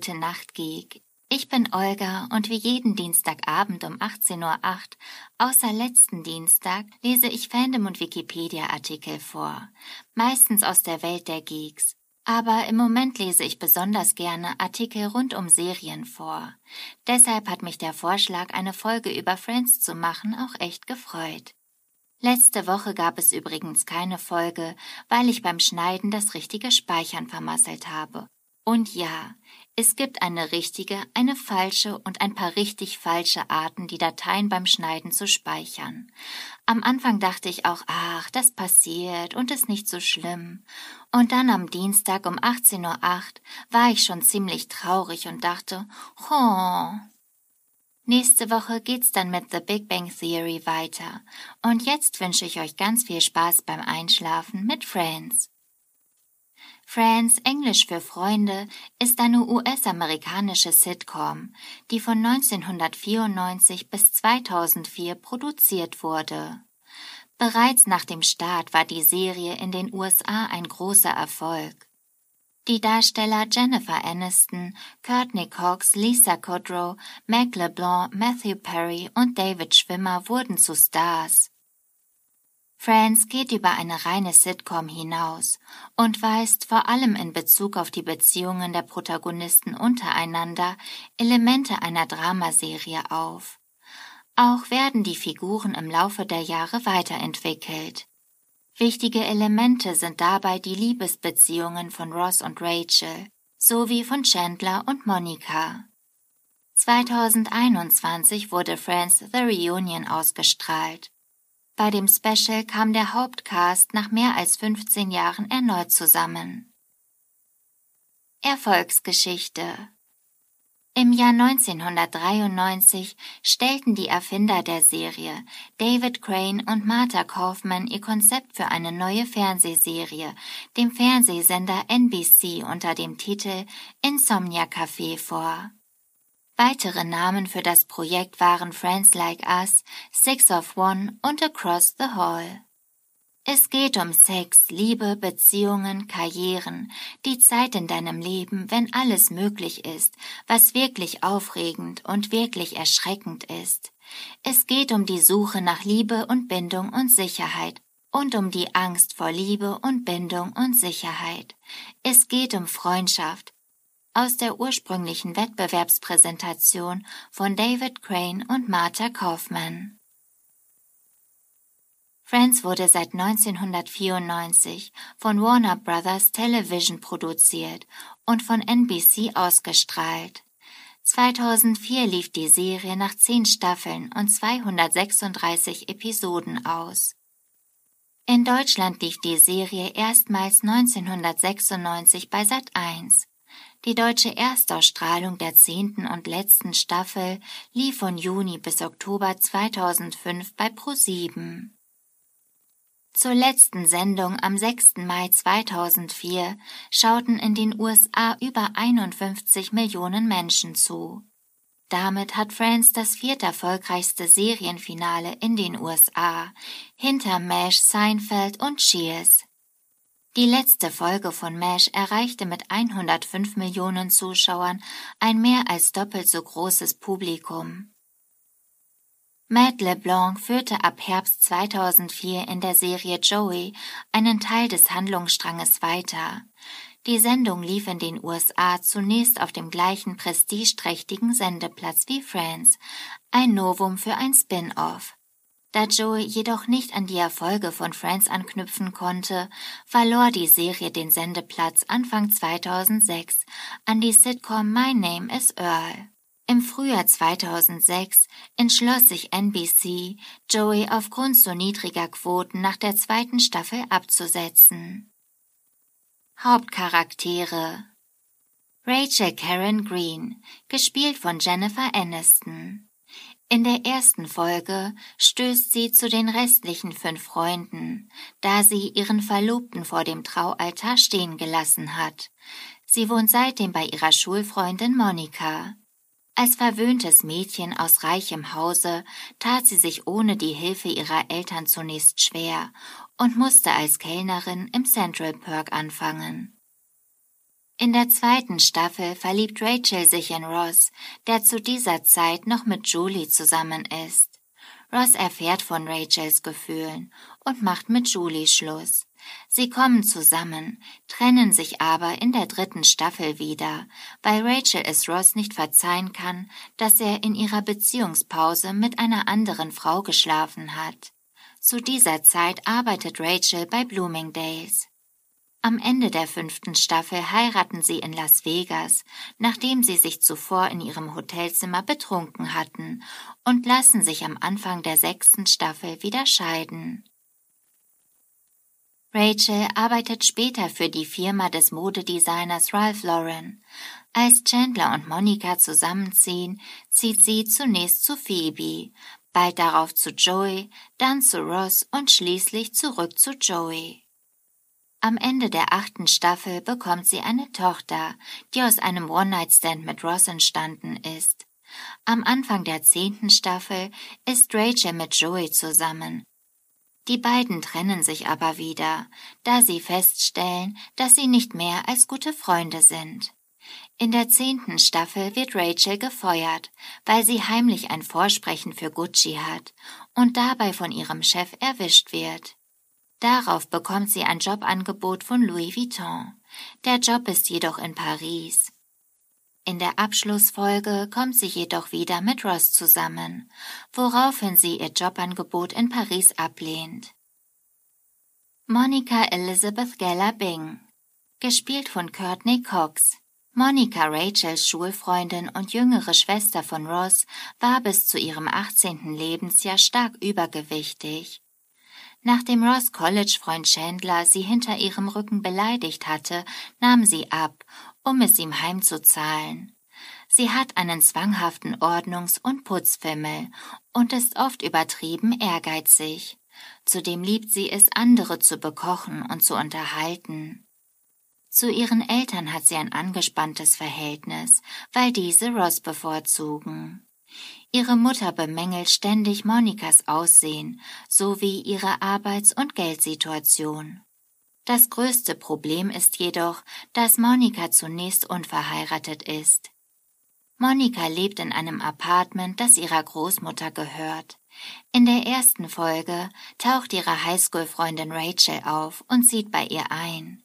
Gute Nacht Geek. Ich bin Olga und wie jeden Dienstagabend um 18.08 Uhr, außer letzten Dienstag, lese ich Fandom- und Wikipedia-Artikel vor. Meistens aus der Welt der Geeks. Aber im Moment lese ich besonders gerne Artikel rund um Serien vor. Deshalb hat mich der Vorschlag, eine Folge über Friends zu machen, auch echt gefreut. Letzte Woche gab es übrigens keine Folge, weil ich beim Schneiden das richtige Speichern vermasselt habe. Und ja, es gibt eine richtige, eine falsche und ein paar richtig falsche Arten, die Dateien beim Schneiden zu speichern. Am Anfang dachte ich auch, ach, das passiert und ist nicht so schlimm. Und dann am Dienstag um 18.08 Uhr war ich schon ziemlich traurig und dachte, oh, Nächste Woche geht's dann mit The Big Bang Theory weiter. Und jetzt wünsche ich euch ganz viel Spaß beim Einschlafen mit Friends. Friends, Englisch für Freunde, ist eine US-amerikanische Sitcom, die von 1994 bis 2004 produziert wurde. Bereits nach dem Start war die Serie in den USA ein großer Erfolg. Die Darsteller Jennifer Aniston, Courtney Cox, Lisa Kudrow, Meg LeBlanc, Matthew Perry und David Schwimmer wurden zu Stars. Friends geht über eine reine Sitcom hinaus und weist vor allem in Bezug auf die Beziehungen der Protagonisten untereinander Elemente einer Dramaserie auf. Auch werden die Figuren im Laufe der Jahre weiterentwickelt. Wichtige Elemente sind dabei die Liebesbeziehungen von Ross und Rachel sowie von Chandler und Monica. 2021 wurde Friends The Reunion ausgestrahlt. Bei dem Special kam der Hauptcast nach mehr als 15 Jahren erneut zusammen. Erfolgsgeschichte im Jahr 1993 stellten die Erfinder der Serie, David Crane und Martha Kaufman, ihr Konzept für eine neue Fernsehserie, dem Fernsehsender NBC unter dem Titel Insomnia Café vor. Weitere Namen für das Projekt waren Friends Like Us, Six of One und Across the Hall. Es geht um Sex, Liebe, Beziehungen, Karrieren, die Zeit in deinem Leben, wenn alles möglich ist, was wirklich aufregend und wirklich erschreckend ist. Es geht um die Suche nach Liebe und Bindung und Sicherheit und um die Angst vor Liebe und Bindung und Sicherheit. Es geht um Freundschaft. Aus der ursprünglichen Wettbewerbspräsentation von David Crane und Martha Kaufman. Friends wurde seit 1994 von Warner Brothers Television produziert und von NBC ausgestrahlt. 2004 lief die Serie nach zehn Staffeln und 236 Episoden aus. In Deutschland lief die Serie erstmals 1996 bei Sat1. Die deutsche Erstausstrahlung der zehnten und letzten Staffel lief von Juni bis Oktober 2005 bei ProSieben. Zur letzten Sendung am 6. Mai 2004 schauten in den USA über 51 Millionen Menschen zu. Damit hat Friends das vierterfolgreichste Serienfinale in den USA, hinter MASH, Seinfeld und Cheers. Die letzte Folge von MASH erreichte mit 105 Millionen Zuschauern ein mehr als doppelt so großes Publikum. Matt LeBlanc führte ab Herbst 2004 in der Serie Joey einen Teil des Handlungsstranges weiter. Die Sendung lief in den USA zunächst auf dem gleichen prestigeträchtigen Sendeplatz wie Friends, ein Novum für ein Spin-off. Da Joey jedoch nicht an die Erfolge von Friends anknüpfen konnte, verlor die Serie den Sendeplatz Anfang 2006 an die Sitcom My Name is Earl. Im Frühjahr 2006 entschloss sich NBC, Joey aufgrund so niedriger Quoten nach der zweiten Staffel abzusetzen. Hauptcharaktere Rachel Karen Green, gespielt von Jennifer Aniston. In der ersten Folge stößt sie zu den restlichen fünf Freunden, da sie ihren Verlobten vor dem Traualtar stehen gelassen hat. Sie wohnt seitdem bei ihrer Schulfreundin Monika. Als verwöhntes Mädchen aus reichem Hause tat sie sich ohne die Hilfe ihrer Eltern zunächst schwer und musste als Kellnerin im Central Perk anfangen. In der zweiten Staffel verliebt Rachel sich in Ross, der zu dieser Zeit noch mit Julie zusammen ist. Ross erfährt von Rachels Gefühlen und macht mit Julie Schluss. Sie kommen zusammen, trennen sich aber in der dritten Staffel wieder, weil Rachel es Ross nicht verzeihen kann, dass er in ihrer Beziehungspause mit einer anderen Frau geschlafen hat. Zu dieser Zeit arbeitet Rachel bei Bloomingdales. Am Ende der fünften Staffel heiraten sie in Las Vegas, nachdem sie sich zuvor in ihrem Hotelzimmer betrunken hatten, und lassen sich am Anfang der sechsten Staffel wieder scheiden. Rachel arbeitet später für die Firma des Modedesigners Ralph Lauren. Als Chandler und Monica zusammenziehen, zieht sie zunächst zu Phoebe, bald darauf zu Joey, dann zu Ross und schließlich zurück zu Joey. Am Ende der achten Staffel bekommt sie eine Tochter, die aus einem One-Night-Stand mit Ross entstanden ist. Am Anfang der zehnten Staffel ist Rachel mit Joey zusammen. Die beiden trennen sich aber wieder, da sie feststellen, dass sie nicht mehr als gute Freunde sind. In der zehnten Staffel wird Rachel gefeuert, weil sie heimlich ein Vorsprechen für Gucci hat und dabei von ihrem Chef erwischt wird. Darauf bekommt sie ein Jobangebot von Louis Vuitton. Der Job ist jedoch in Paris. In der Abschlussfolge kommt sie jedoch wieder mit Ross zusammen, woraufhin sie ihr Jobangebot in Paris ablehnt. Monica Elizabeth Geller Bing Gespielt von Courtney Cox Monica Rachels Schulfreundin und jüngere Schwester von Ross war bis zu ihrem 18. Lebensjahr stark übergewichtig. Nachdem Ross College-Freund Chandler sie hinter ihrem Rücken beleidigt hatte, nahm sie ab, um es ihm heimzuzahlen. Sie hat einen zwanghaften Ordnungs- und Putzfimmel und ist oft übertrieben ehrgeizig. Zudem liebt sie es, andere zu bekochen und zu unterhalten. Zu ihren Eltern hat sie ein angespanntes Verhältnis, weil diese Ross bevorzugen. Ihre Mutter bemängelt ständig Monikas Aussehen sowie ihre Arbeits- und Geldsituation. Das größte Problem ist jedoch, dass Monika zunächst unverheiratet ist. Monika lebt in einem Apartment, das ihrer Großmutter gehört. In der ersten Folge taucht ihre Highschool-Freundin Rachel auf und zieht bei ihr ein.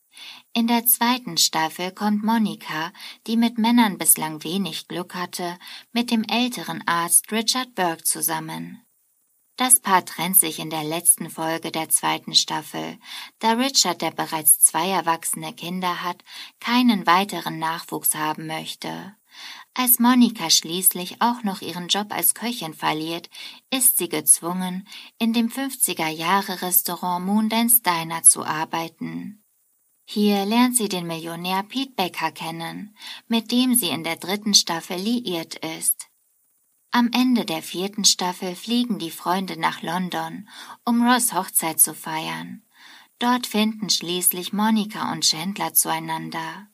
In der zweiten Staffel kommt Monika, die mit Männern bislang wenig Glück hatte, mit dem älteren Arzt Richard Burke zusammen. Das Paar trennt sich in der letzten Folge der zweiten Staffel, da Richard, der bereits zwei erwachsene Kinder hat, keinen weiteren Nachwuchs haben möchte. Als Monika schließlich auch noch ihren Job als Köchin verliert, ist sie gezwungen, in dem 50er Jahre Restaurant Moondance Diner zu arbeiten. Hier lernt sie den Millionär Pete Becker kennen, mit dem sie in der dritten Staffel liiert ist. Am Ende der vierten Staffel fliegen die Freunde nach London, um Ross Hochzeit zu feiern. Dort finden schließlich Monika und Chandler zueinander.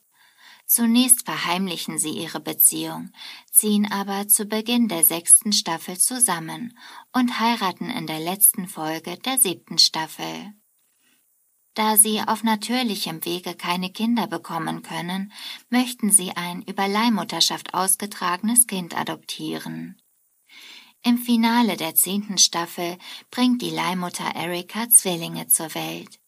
Zunächst verheimlichen sie ihre Beziehung, ziehen aber zu Beginn der sechsten Staffel zusammen und heiraten in der letzten Folge der siebten Staffel. Da sie auf natürlichem Wege keine Kinder bekommen können, möchten sie ein über Leihmutterschaft ausgetragenes Kind adoptieren. Im Finale der zehnten Staffel bringt die Leihmutter Erika Zwillinge zur Welt.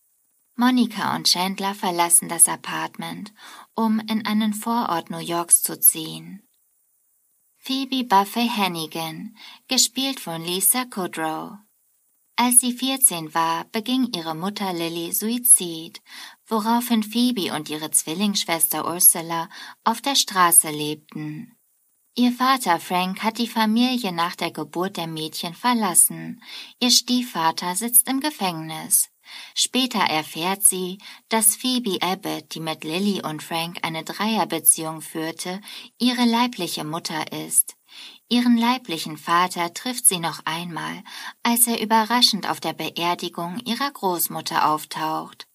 Monika und Chandler verlassen das Apartment, um in einen Vorort New Yorks zu ziehen. Phoebe Buffet Hannigan, gespielt von Lisa Kudrow. Als sie 14 war, beging ihre Mutter Lily Suizid, woraufhin Phoebe und ihre Zwillingsschwester Ursula auf der Straße lebten. Ihr Vater Frank hat die Familie nach der Geburt der Mädchen verlassen. Ihr Stiefvater sitzt im Gefängnis. Später erfährt sie, dass Phoebe Abbott, die mit Lily und Frank eine Dreierbeziehung führte, ihre leibliche Mutter ist. Ihren leiblichen Vater trifft sie noch einmal, als er überraschend auf der Beerdigung ihrer Großmutter auftaucht.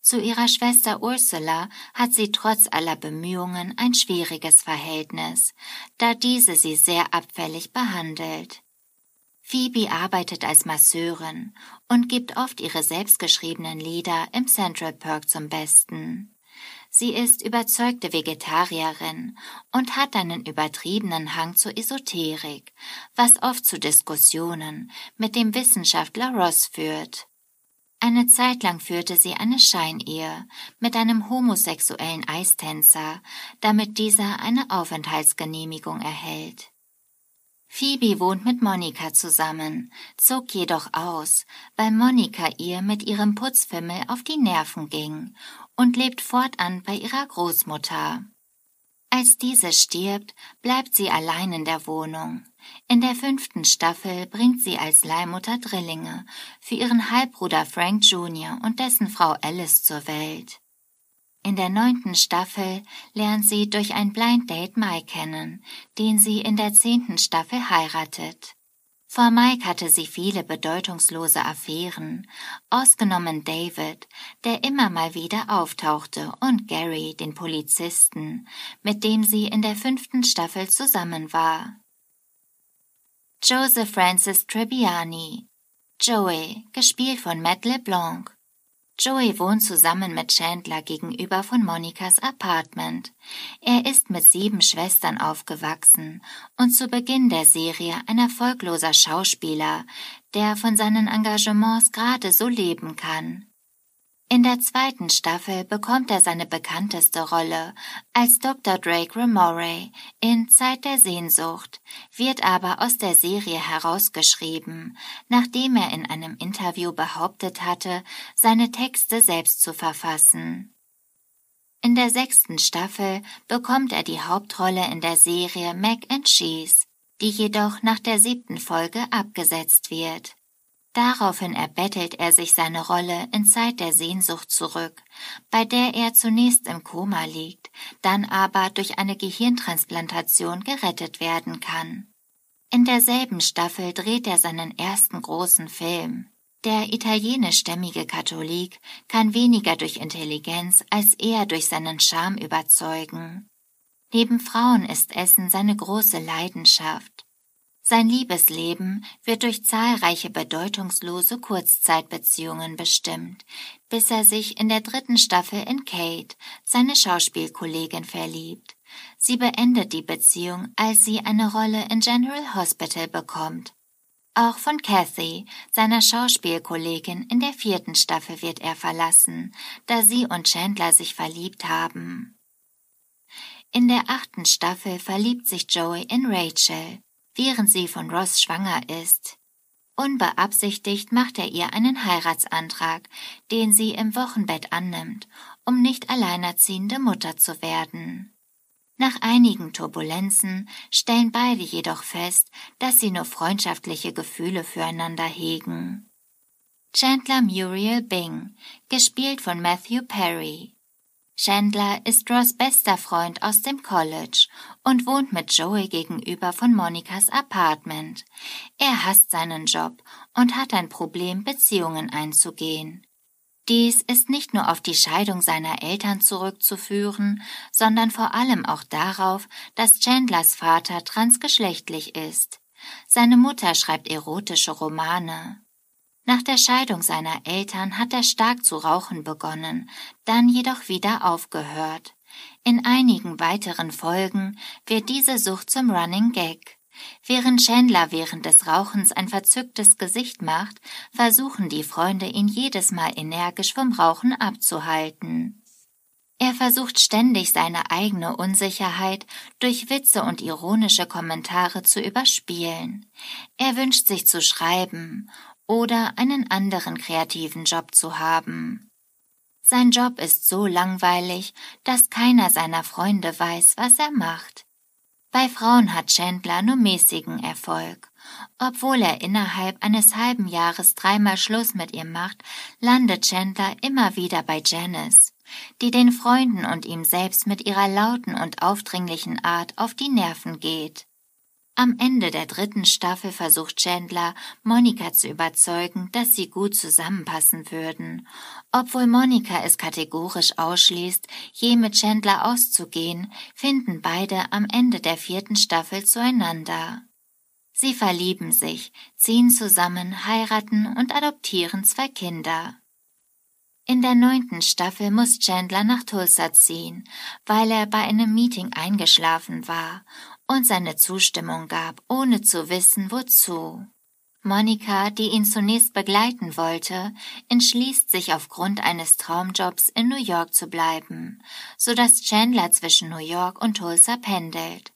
Zu ihrer Schwester Ursula hat sie trotz aller Bemühungen ein schwieriges Verhältnis, da diese sie sehr abfällig behandelt. Phoebe arbeitet als Masseurin und gibt oft ihre selbstgeschriebenen Lieder im Central Park zum Besten. Sie ist überzeugte Vegetarierin und hat einen übertriebenen Hang zur Esoterik, was oft zu Diskussionen mit dem Wissenschaftler Ross führt. Eine Zeit lang führte sie eine Scheinehe mit einem homosexuellen Eistänzer, damit dieser eine Aufenthaltsgenehmigung erhält. Phoebe wohnt mit Monika zusammen, zog jedoch aus, weil Monika ihr mit ihrem Putzfimmel auf die Nerven ging und lebt fortan bei ihrer Großmutter. Als diese stirbt, bleibt sie allein in der Wohnung. In der fünften Staffel bringt sie als Leihmutter Drillinge für ihren Halbbruder Frank Jr. und dessen Frau Alice zur Welt. In der neunten Staffel lernt sie durch ein Blind Date Mike kennen, den sie in der zehnten Staffel heiratet. Vor Mike hatte sie viele bedeutungslose Affären, ausgenommen David, der immer mal wieder auftauchte, und Gary, den Polizisten, mit dem sie in der fünften Staffel zusammen war. Joseph Francis Trebbiani Joey, gespielt von Matt LeBlanc, Joey wohnt zusammen mit Chandler gegenüber von Monikas Apartment. Er ist mit sieben Schwestern aufgewachsen und zu Beginn der Serie ein erfolgloser Schauspieler, der von seinen Engagements gerade so leben kann. In der zweiten Staffel bekommt er seine bekannteste Rolle als Dr. Drake Remore in Zeit der Sehnsucht, wird aber aus der Serie herausgeschrieben, nachdem er in einem Interview behauptet hatte, seine Texte selbst zu verfassen. In der sechsten Staffel bekommt er die Hauptrolle in der Serie Mac and Cheese, die jedoch nach der siebten Folge abgesetzt wird. Daraufhin erbettelt er sich seine Rolle in Zeit der Sehnsucht zurück, bei der er zunächst im Koma liegt, dann aber durch eine Gehirntransplantation gerettet werden kann. In derselben Staffel dreht er seinen ersten großen Film. Der italienischstämmige Katholik kann weniger durch Intelligenz als eher durch seinen Charme überzeugen. Neben Frauen ist Essen seine große Leidenschaft. Sein Liebesleben wird durch zahlreiche bedeutungslose Kurzzeitbeziehungen bestimmt, bis er sich in der dritten Staffel in Kate, seine Schauspielkollegin, verliebt. Sie beendet die Beziehung, als sie eine Rolle in General Hospital bekommt. Auch von Kathy, seiner Schauspielkollegin, in der vierten Staffel wird er verlassen, da sie und Chandler sich verliebt haben. In der achten Staffel verliebt sich Joey in Rachel, während sie von Ross schwanger ist. Unbeabsichtigt macht er ihr einen Heiratsantrag, den sie im Wochenbett annimmt, um nicht alleinerziehende Mutter zu werden. Nach einigen Turbulenzen stellen beide jedoch fest, dass sie nur freundschaftliche Gefühle füreinander hegen. Chandler Muriel Bing, gespielt von Matthew Perry, Chandler ist Ross bester Freund aus dem College und wohnt mit Joey gegenüber von Monikas Apartment. Er hasst seinen Job und hat ein Problem, Beziehungen einzugehen. Dies ist nicht nur auf die Scheidung seiner Eltern zurückzuführen, sondern vor allem auch darauf, dass Chandlers Vater transgeschlechtlich ist. Seine Mutter schreibt erotische Romane. Nach der Scheidung seiner Eltern hat er stark zu rauchen begonnen, dann jedoch wieder aufgehört. In einigen weiteren Folgen wird diese Sucht zum Running Gag. Während Chandler während des Rauchens ein verzücktes Gesicht macht, versuchen die Freunde ihn jedes Mal energisch vom Rauchen abzuhalten. Er versucht ständig seine eigene Unsicherheit durch Witze und ironische Kommentare zu überspielen. Er wünscht sich zu schreiben oder einen anderen kreativen Job zu haben. Sein Job ist so langweilig, dass keiner seiner Freunde weiß, was er macht. Bei Frauen hat Chandler nur mäßigen Erfolg. Obwohl er innerhalb eines halben Jahres dreimal Schluss mit ihr macht, landet Chandler immer wieder bei Janice, die den Freunden und ihm selbst mit ihrer lauten und aufdringlichen Art auf die Nerven geht. Am Ende der dritten Staffel versucht Chandler, Monika zu überzeugen, dass sie gut zusammenpassen würden. Obwohl Monika es kategorisch ausschließt, je mit Chandler auszugehen, finden beide am Ende der vierten Staffel zueinander. Sie verlieben sich, ziehen zusammen, heiraten und adoptieren zwei Kinder. In der neunten Staffel muss Chandler nach Tulsa ziehen, weil er bei einem Meeting eingeschlafen war und seine Zustimmung gab, ohne zu wissen, wozu. Monika, die ihn zunächst begleiten wollte, entschließt sich aufgrund eines Traumjobs in New York zu bleiben, so dass Chandler zwischen New York und Tulsa pendelt.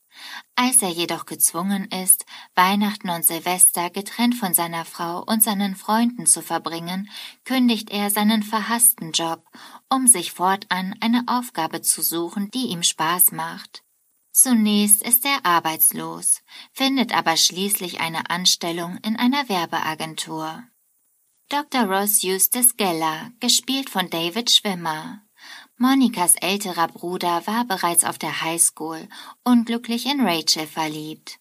Als er jedoch gezwungen ist, Weihnachten und Silvester getrennt von seiner Frau und seinen Freunden zu verbringen, kündigt er seinen verhassten Job, um sich fortan eine Aufgabe zu suchen, die ihm Spaß macht. Zunächst ist er arbeitslos, findet aber schließlich eine Anstellung in einer Werbeagentur. Dr. Ross Eustace Geller, gespielt von David Schwimmer. Monikas älterer Bruder war bereits auf der Highschool unglücklich in Rachel verliebt.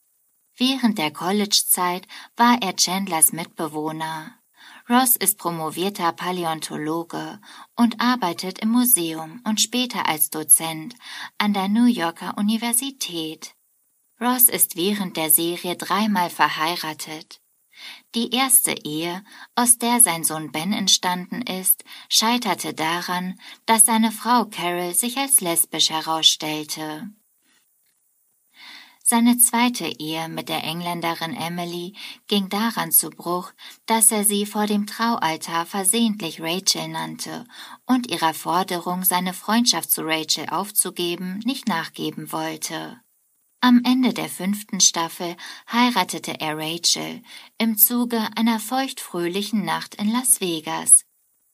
Während der Collegezeit war er Chandlers Mitbewohner. Ross ist promovierter Paläontologe und arbeitet im Museum und später als Dozent an der New Yorker Universität. Ross ist während der Serie dreimal verheiratet. Die erste Ehe, aus der sein Sohn Ben entstanden ist, scheiterte daran, dass seine Frau Carol sich als lesbisch herausstellte. Seine zweite Ehe mit der Engländerin Emily ging daran zu Bruch, dass er sie vor dem Traualtar versehentlich Rachel nannte und ihrer Forderung, seine Freundschaft zu Rachel aufzugeben, nicht nachgeben wollte. Am Ende der fünften Staffel heiratete er Rachel im Zuge einer feuchtfröhlichen Nacht in Las Vegas.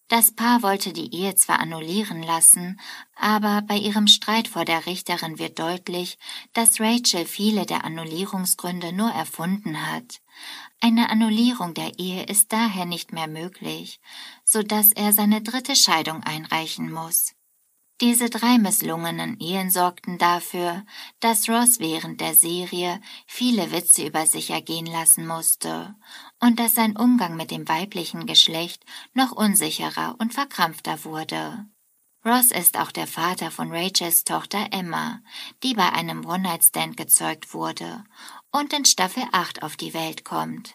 Das Paar wollte die Ehe zwar annullieren lassen, aber bei ihrem Streit vor der Richterin wird deutlich, dass Rachel viele der Annullierungsgründe nur erfunden hat. Eine Annullierung der Ehe ist daher nicht mehr möglich, so dass er seine dritte Scheidung einreichen muss. Diese drei misslungenen Ehen sorgten dafür, dass Ross während der Serie viele Witze über sich ergehen lassen musste und dass sein Umgang mit dem weiblichen Geschlecht noch unsicherer und verkrampfter wurde. Ross ist auch der Vater von Rachels Tochter Emma, die bei einem One-Night-Stand gezeugt wurde und in Staffel 8 auf die Welt kommt.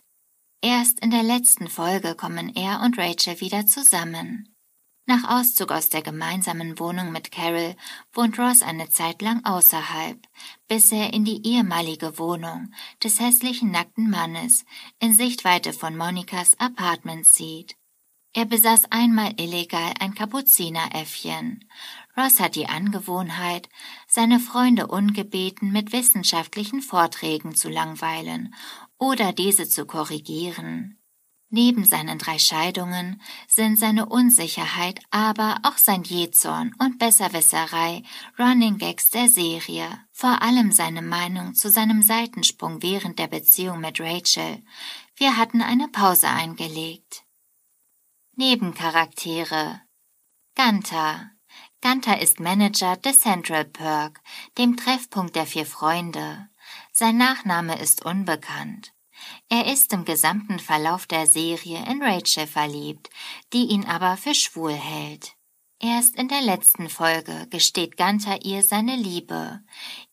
Erst in der letzten Folge kommen er und Rachel wieder zusammen. Nach Auszug aus der gemeinsamen Wohnung mit Carol wohnt Ross eine Zeit lang außerhalb, bis er in die ehemalige Wohnung des hässlichen nackten Mannes in Sichtweite von Monikas Apartment zieht. Er besaß einmal illegal ein Kapuzineräffchen. Ross hat die Angewohnheit, seine Freunde ungebeten mit wissenschaftlichen Vorträgen zu langweilen oder diese zu korrigieren. Neben seinen drei Scheidungen sind seine Unsicherheit, aber auch sein Jezorn und Besserwisserei Running Gags der Serie. Vor allem seine Meinung zu seinem Seitensprung während der Beziehung mit Rachel. Wir hatten eine Pause eingelegt. Nebencharaktere Ganta Ganta ist Manager des Central Perk, dem Treffpunkt der vier Freunde. Sein Nachname ist unbekannt. Er ist im gesamten Verlauf der Serie in Rachel verliebt, die ihn aber für schwul hält. Erst in der letzten Folge gesteht Gunther ihr seine Liebe.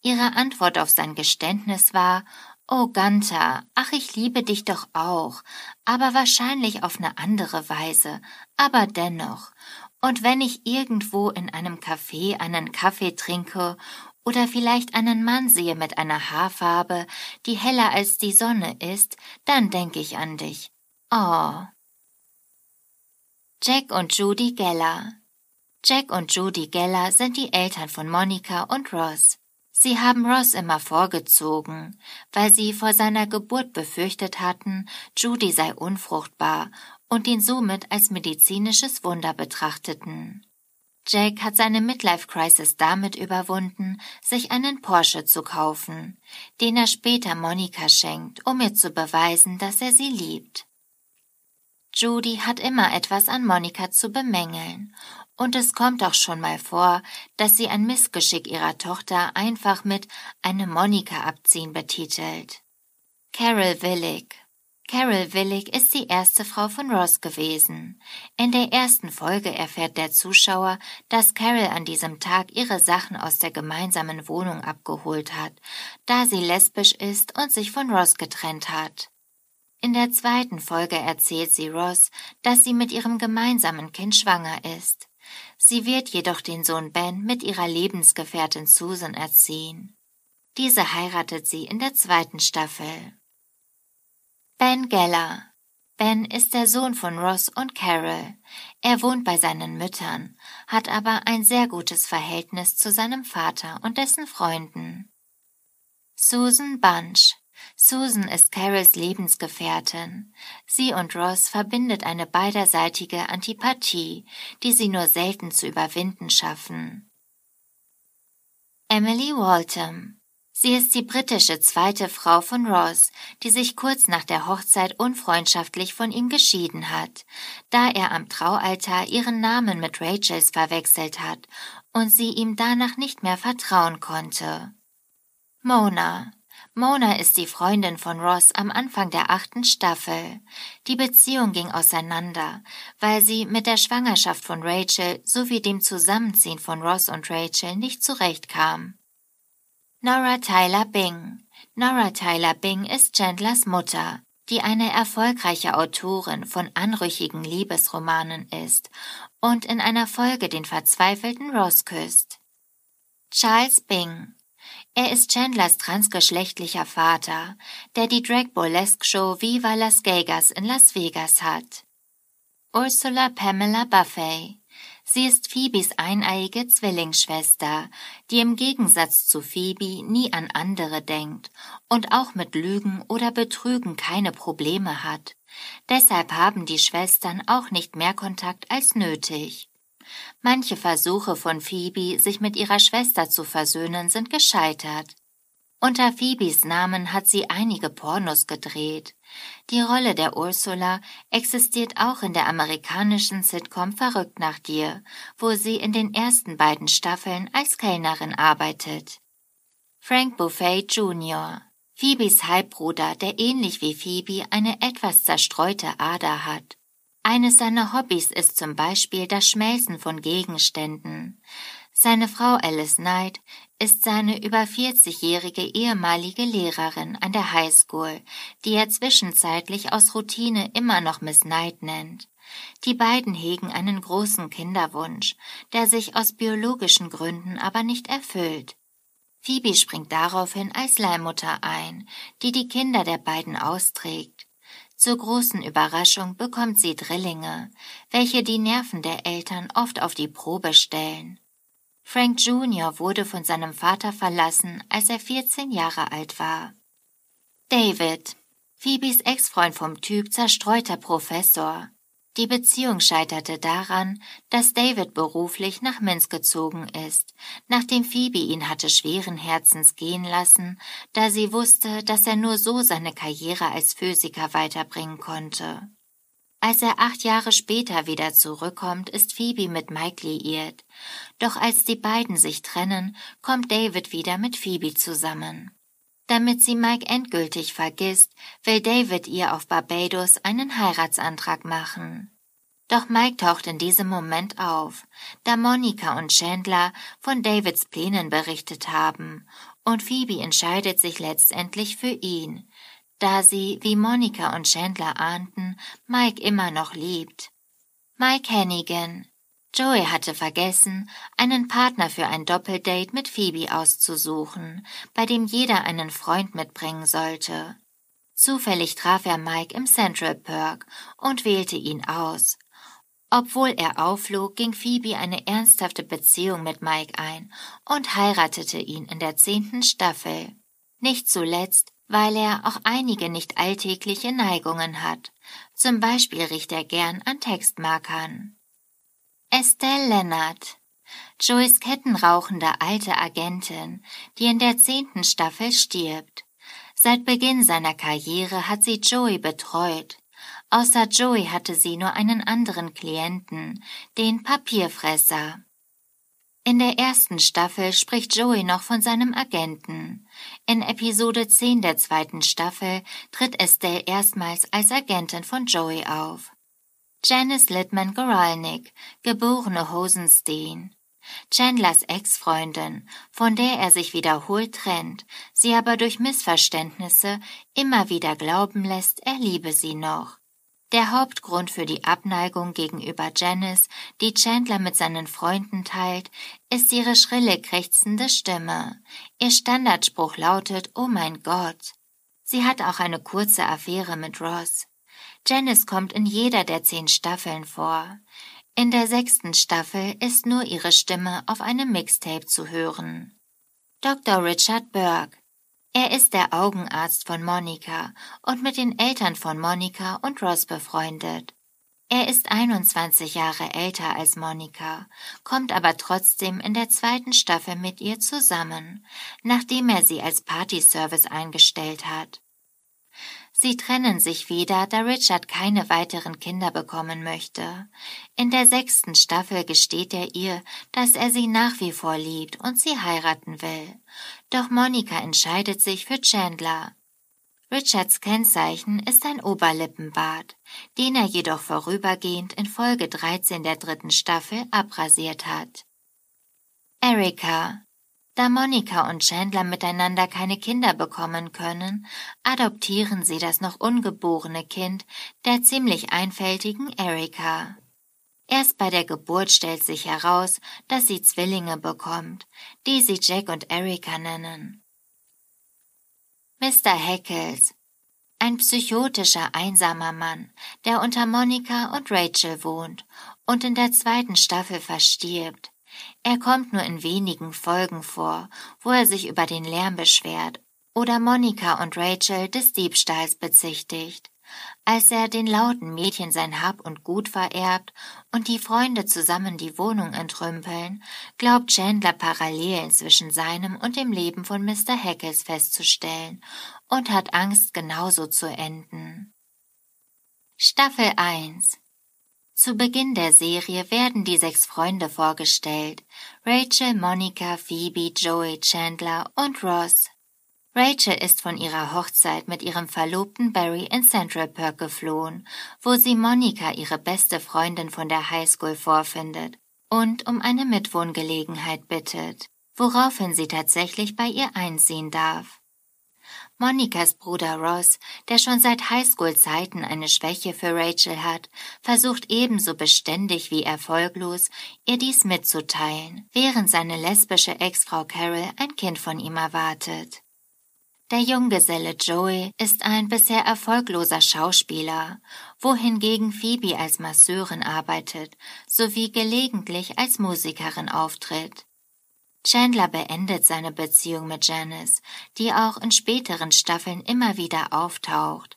Ihre Antwort auf sein Geständnis war, Oh Gunther, ach ich liebe dich doch auch, aber wahrscheinlich auf eine andere Weise, aber dennoch. Und wenn ich irgendwo in einem Café einen Kaffee trinke oder vielleicht einen Mann sehe mit einer Haarfarbe, die heller als die Sonne ist, dann denke ich an dich. Oh. Jack und Judy Geller Jack und Judy Geller sind die Eltern von Monika und Ross. Sie haben Ross immer vorgezogen, weil sie vor seiner Geburt befürchtet hatten, Judy sei unfruchtbar und ihn somit als medizinisches Wunder betrachteten. Jake hat seine Midlife-Crisis damit überwunden, sich einen Porsche zu kaufen, den er später Monika schenkt, um ihr zu beweisen, dass er sie liebt. Judy hat immer etwas an Monika zu bemängeln, und es kommt auch schon mal vor, dass sie ein Missgeschick ihrer Tochter einfach mit eine Monika abziehen betitelt. Carol Willig Carol Willig ist die erste Frau von Ross gewesen. In der ersten Folge erfährt der Zuschauer, dass Carol an diesem Tag ihre Sachen aus der gemeinsamen Wohnung abgeholt hat, da sie lesbisch ist und sich von Ross getrennt hat. In der zweiten Folge erzählt sie Ross, dass sie mit ihrem gemeinsamen Kind schwanger ist. Sie wird jedoch den Sohn Ben mit ihrer Lebensgefährtin Susan erziehen. Diese heiratet sie in der zweiten Staffel. Ben Geller Ben ist der Sohn von Ross und Carol. Er wohnt bei seinen Müttern, hat aber ein sehr gutes Verhältnis zu seinem Vater und dessen Freunden. Susan Bunch Susan ist Carols Lebensgefährtin. Sie und Ross verbindet eine beiderseitige Antipathie, die sie nur selten zu überwinden schaffen. Emily Waltham Sie ist die britische zweite Frau von Ross, die sich kurz nach der Hochzeit unfreundschaftlich von ihm geschieden hat, da er am Traualtar ihren Namen mit Rachels verwechselt hat und sie ihm danach nicht mehr vertrauen konnte. Mona Mona ist die Freundin von Ross am Anfang der achten Staffel. Die Beziehung ging auseinander, weil sie mit der Schwangerschaft von Rachel sowie dem Zusammenziehen von Ross und Rachel nicht zurechtkam. Nora Tyler Bing. Nora Tyler Bing ist Chandlers Mutter, die eine erfolgreiche Autorin von anrüchigen Liebesromanen ist und in einer Folge den verzweifelten Ross küsst. Charles Bing. Er ist Chandlers transgeschlechtlicher Vater, der die Drag Burlesque Show Viva Las Vegas in Las Vegas hat. Ursula Pamela Buffet. Sie ist Phoebes eineiige Zwillingsschwester, die im Gegensatz zu Phoebe nie an andere denkt und auch mit Lügen oder Betrügen keine Probleme hat. Deshalb haben die Schwestern auch nicht mehr Kontakt als nötig. Manche Versuche von Phoebe, sich mit ihrer Schwester zu versöhnen, sind gescheitert. Unter Phoebes Namen hat sie einige Pornos gedreht. Die Rolle der Ursula existiert auch in der amerikanischen Sitcom Verrückt nach dir, wo sie in den ersten beiden Staffeln als Kellnerin arbeitet. Frank Buffet Jr. Phoebes Halbbruder, der ähnlich wie Phoebe eine etwas zerstreute Ader hat. Eines seiner Hobbys ist zum Beispiel das Schmelzen von Gegenständen. Seine Frau Alice Knight ist seine über 40-jährige ehemalige Lehrerin an der High School, die er zwischenzeitlich aus Routine immer noch Miss Knight nennt. Die beiden hegen einen großen Kinderwunsch, der sich aus biologischen Gründen aber nicht erfüllt. Phoebe springt daraufhin als Leihmutter ein, die die Kinder der beiden austrägt. Zur großen Überraschung bekommt sie Drillinge, welche die Nerven der Eltern oft auf die Probe stellen. Frank Jr. wurde von seinem Vater verlassen, als er 14 Jahre alt war. David, Phoebes Ex-Freund vom Typ zerstreuter Professor. Die Beziehung scheiterte daran, dass David beruflich nach Minsk gezogen ist, nachdem Phoebe ihn hatte schweren Herzens gehen lassen, da sie wusste, dass er nur so seine Karriere als Physiker weiterbringen konnte. Als er acht Jahre später wieder zurückkommt, ist Phoebe mit Mike liiert. Doch als die beiden sich trennen, kommt David wieder mit Phoebe zusammen. Damit sie Mike endgültig vergisst, will David ihr auf Barbados einen Heiratsantrag machen. Doch Mike taucht in diesem Moment auf, da Monika und Chandler von Davids Plänen berichtet haben, und Phoebe entscheidet sich letztendlich für ihn, da sie, wie Monika und Chandler ahnten, Mike immer noch liebt. Mike Hannigan. Joey hatte vergessen, einen Partner für ein Doppeldate mit Phoebe auszusuchen, bei dem jeder einen Freund mitbringen sollte. Zufällig traf er Mike im Central Perk und wählte ihn aus. Obwohl er aufflog, ging Phoebe eine ernsthafte Beziehung mit Mike ein und heiratete ihn in der zehnten Staffel. Nicht zuletzt, weil er auch einige nicht alltägliche Neigungen hat. Zum Beispiel riecht er gern an Textmarkern. Estelle Lennart Joys kettenrauchende alte Agentin, die in der zehnten Staffel stirbt. Seit Beginn seiner Karriere hat sie Joey betreut. Außer Joey hatte sie nur einen anderen Klienten, den Papierfresser. In der ersten Staffel spricht Joey noch von seinem Agenten. In Episode 10 der zweiten Staffel tritt Estelle erstmals als Agentin von Joey auf. Janice Littman Goralnik, geborene Hosenstein. Chandlers Ex-Freundin, von der er sich wiederholt trennt, sie aber durch Missverständnisse immer wieder glauben lässt, er liebe sie noch. Der Hauptgrund für die Abneigung gegenüber Janice, die Chandler mit seinen Freunden teilt, ist ihre schrille, krächzende Stimme. Ihr Standardspruch lautet, oh mein Gott. Sie hat auch eine kurze Affäre mit Ross. Janice kommt in jeder der zehn Staffeln vor. In der sechsten Staffel ist nur ihre Stimme auf einem Mixtape zu hören. Dr. Richard Burke er ist der Augenarzt von Monika und mit den Eltern von Monika und Ross befreundet. Er ist 21 Jahre älter als Monika, kommt aber trotzdem in der zweiten Staffel mit ihr zusammen, nachdem er sie als Partyservice eingestellt hat. Sie trennen sich wieder, da Richard keine weiteren Kinder bekommen möchte. In der sechsten Staffel gesteht er ihr, dass er sie nach wie vor liebt und sie heiraten will. Doch Monika entscheidet sich für Chandler. Richards Kennzeichen ist ein Oberlippenbart, den er jedoch vorübergehend in Folge 13 der dritten Staffel abrasiert hat. Erika, da Monika und Chandler miteinander keine Kinder bekommen können, adoptieren sie das noch ungeborene Kind der ziemlich einfältigen Erika. Erst bei der Geburt stellt sich heraus, dass sie Zwillinge bekommt, die sie Jack und Erika nennen. Mr. Heckles, ein psychotischer, einsamer Mann, der unter Monika und Rachel wohnt und in der zweiten Staffel verstirbt, er kommt nur in wenigen Folgen vor, wo er sich über den Lärm beschwert oder Monika und Rachel des Diebstahls bezichtigt. Als er den lauten Mädchen sein Hab und Gut vererbt und die Freunde zusammen die Wohnung entrümpeln, glaubt Chandler Parallelen zwischen seinem und dem Leben von Mr. Heckles festzustellen und hat Angst, genauso zu enden. Staffel 1 zu Beginn der Serie werden die sechs Freunde vorgestellt. Rachel, Monica, Phoebe, Joey, Chandler und Ross. Rachel ist von ihrer Hochzeit mit ihrem Verlobten Barry in Central Perk geflohen, wo sie Monica, ihre beste Freundin von der Highschool, vorfindet und um eine Mitwohngelegenheit bittet, woraufhin sie tatsächlich bei ihr einziehen darf. Monikas Bruder Ross, der schon seit Highschool-Zeiten eine Schwäche für Rachel hat, versucht ebenso beständig wie erfolglos, ihr dies mitzuteilen, während seine lesbische Ex-Frau Carol ein Kind von ihm erwartet. Der Junggeselle Joey ist ein bisher erfolgloser Schauspieler, wohingegen Phoebe als Masseurin arbeitet sowie gelegentlich als Musikerin auftritt. Chandler beendet seine Beziehung mit Janice, die auch in späteren Staffeln immer wieder auftaucht.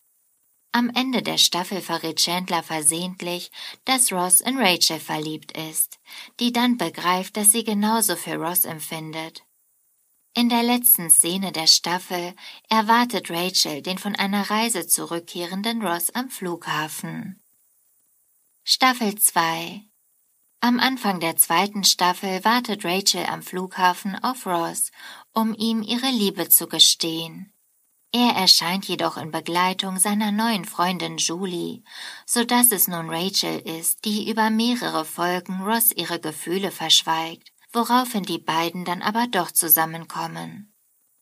Am Ende der Staffel verrät Chandler versehentlich, dass Ross in Rachel verliebt ist, die dann begreift, dass sie genauso für Ross empfindet. In der letzten Szene der Staffel erwartet Rachel den von einer Reise zurückkehrenden Ross am Flughafen. Staffel 2 am Anfang der zweiten Staffel wartet Rachel am Flughafen auf Ross, um ihm ihre Liebe zu gestehen. Er erscheint jedoch in Begleitung seiner neuen Freundin Julie, so dass es nun Rachel ist, die über mehrere Folgen Ross ihre Gefühle verschweigt, woraufhin die beiden dann aber doch zusammenkommen.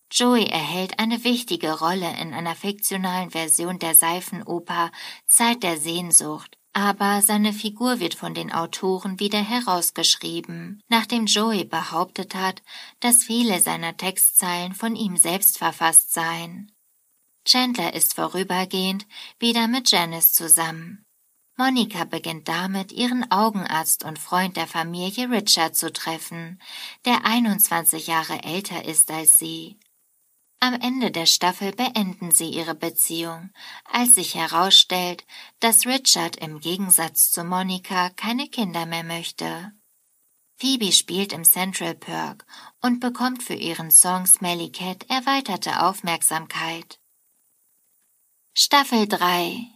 Joey erhält eine wichtige Rolle in einer fiktionalen Version der Seifenoper Zeit der Sehnsucht, aber seine Figur wird von den Autoren wieder herausgeschrieben, nachdem Joey behauptet hat, dass viele seiner Textzeilen von ihm selbst verfasst seien. Chandler ist vorübergehend wieder mit Janice zusammen. Monika beginnt damit, ihren Augenarzt und Freund der Familie Richard zu treffen, der 21 Jahre älter ist als sie. Am Ende der Staffel beenden sie ihre Beziehung, als sich herausstellt, dass Richard im Gegensatz zu Monika keine Kinder mehr möchte. Phoebe spielt im Central Perk und bekommt für ihren Song Smelly Cat erweiterte Aufmerksamkeit. Staffel 3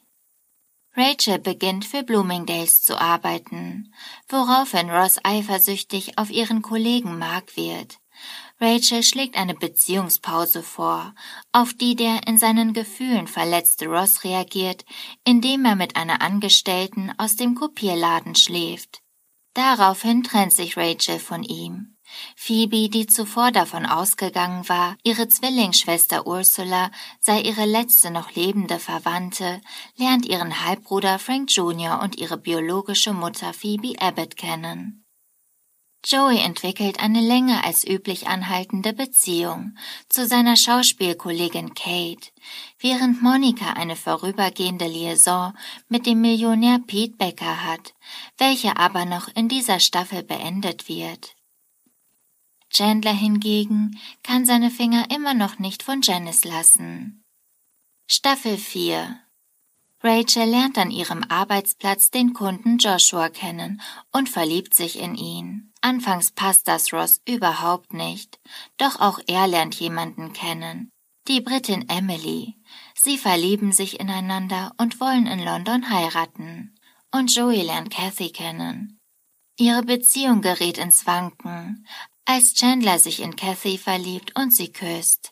Rachel beginnt für Bloomingdales zu arbeiten, woraufhin Ross eifersüchtig auf ihren Kollegen Mark wird, Rachel schlägt eine Beziehungspause vor, auf die der in seinen Gefühlen verletzte Ross reagiert, indem er mit einer Angestellten aus dem Kopierladen schläft. Daraufhin trennt sich Rachel von ihm. Phoebe, die zuvor davon ausgegangen war, ihre Zwillingsschwester Ursula sei ihre letzte noch lebende Verwandte, lernt ihren Halbbruder Frank Jr. und ihre biologische Mutter Phoebe Abbott kennen. Joey entwickelt eine länger als üblich anhaltende Beziehung zu seiner Schauspielkollegin Kate, während Monika eine vorübergehende Liaison mit dem Millionär Pete Becker hat, welche aber noch in dieser Staffel beendet wird. Chandler hingegen kann seine Finger immer noch nicht von Janice lassen. Staffel 4 Rachel lernt an ihrem Arbeitsplatz den Kunden Joshua kennen und verliebt sich in ihn. Anfangs passt das Ross überhaupt nicht, doch auch er lernt jemanden kennen. Die Britin Emily. Sie verlieben sich ineinander und wollen in London heiraten. Und Joey lernt Kathy kennen. Ihre Beziehung gerät ins Wanken, als Chandler sich in Kathy verliebt und sie küsst.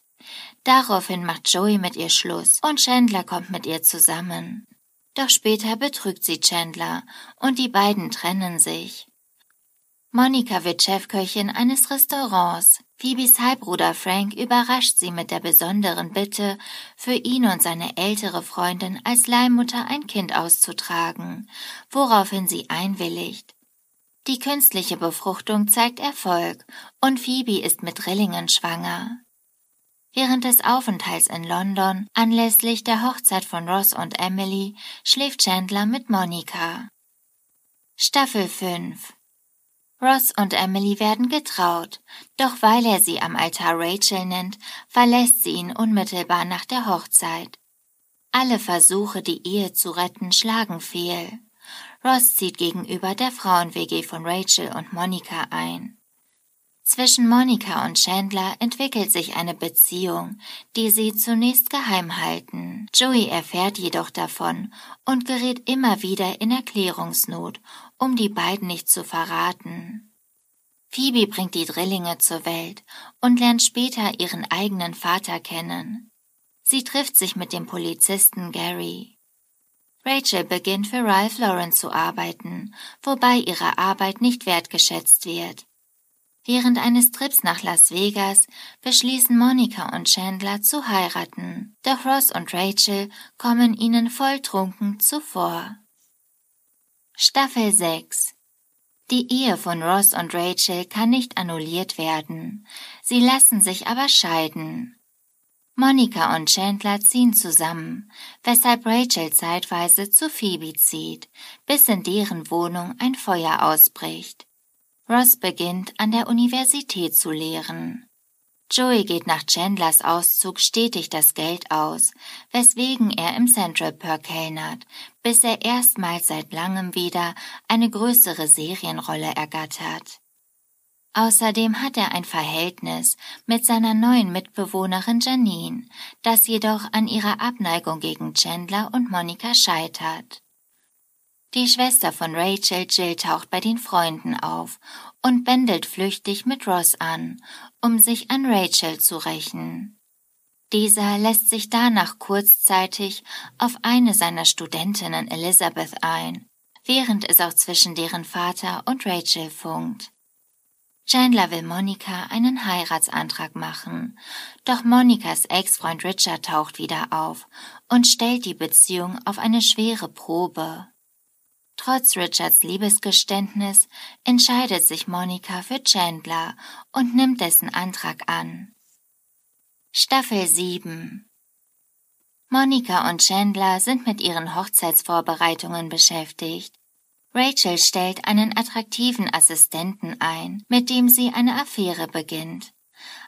Daraufhin macht Joey mit ihr Schluss und Chandler kommt mit ihr zusammen. Doch später betrügt sie Chandler und die beiden trennen sich. Monika wird Chefköchin eines Restaurants. Phoebes Halbbruder Frank überrascht sie mit der besonderen Bitte, für ihn und seine ältere Freundin als Leihmutter ein Kind auszutragen, woraufhin sie einwilligt. Die künstliche Befruchtung zeigt Erfolg und Phoebe ist mit Drillingen schwanger. Während des Aufenthalts in London, anlässlich der Hochzeit von Ross und Emily, schläft Chandler mit Monika. Staffel 5 Ross und Emily werden getraut, doch weil er sie am Altar Rachel nennt, verlässt sie ihn unmittelbar nach der Hochzeit. Alle Versuche, die Ehe zu retten, schlagen fehl. Ross zieht gegenüber der Frauen-WG von Rachel und Monika ein. Zwischen Monika und Chandler entwickelt sich eine Beziehung, die sie zunächst geheim halten. Joey erfährt jedoch davon und gerät immer wieder in Erklärungsnot, um die beiden nicht zu verraten. Phoebe bringt die Drillinge zur Welt und lernt später ihren eigenen Vater kennen. Sie trifft sich mit dem Polizisten Gary. Rachel beginnt für Ralph Lauren zu arbeiten, wobei ihre Arbeit nicht wertgeschätzt wird. Während eines Trips nach Las Vegas beschließen Monika und Chandler zu heiraten, doch Ross und Rachel kommen ihnen volltrunken zuvor. Staffel 6 Die Ehe von Ross und Rachel kann nicht annulliert werden, sie lassen sich aber scheiden. Monika und Chandler ziehen zusammen, weshalb Rachel zeitweise zu Phoebe zieht, bis in deren Wohnung ein Feuer ausbricht. Ross beginnt an der Universität zu lehren. Joey geht nach Chandlers Auszug stetig das Geld aus, weswegen er im Central Perk kellnert, bis er erstmals seit langem wieder eine größere Serienrolle ergattert. Außerdem hat er ein Verhältnis mit seiner neuen Mitbewohnerin Janine, das jedoch an ihrer Abneigung gegen Chandler und Monika scheitert. Die Schwester von Rachel, Jill, taucht bei den Freunden auf und bändelt flüchtig mit Ross an, um sich an Rachel zu rächen. Dieser lässt sich danach kurzzeitig auf eine seiner Studentinnen Elizabeth ein, während es auch zwischen deren Vater und Rachel funkt. Chandler will Monika einen Heiratsantrag machen, doch Monikas Ex-Freund Richard taucht wieder auf und stellt die Beziehung auf eine schwere Probe. Trotz Richards Liebesgeständnis entscheidet sich Monika für Chandler und nimmt dessen Antrag an. Staffel 7 Monika und Chandler sind mit ihren Hochzeitsvorbereitungen beschäftigt. Rachel stellt einen attraktiven Assistenten ein, mit dem sie eine Affäre beginnt.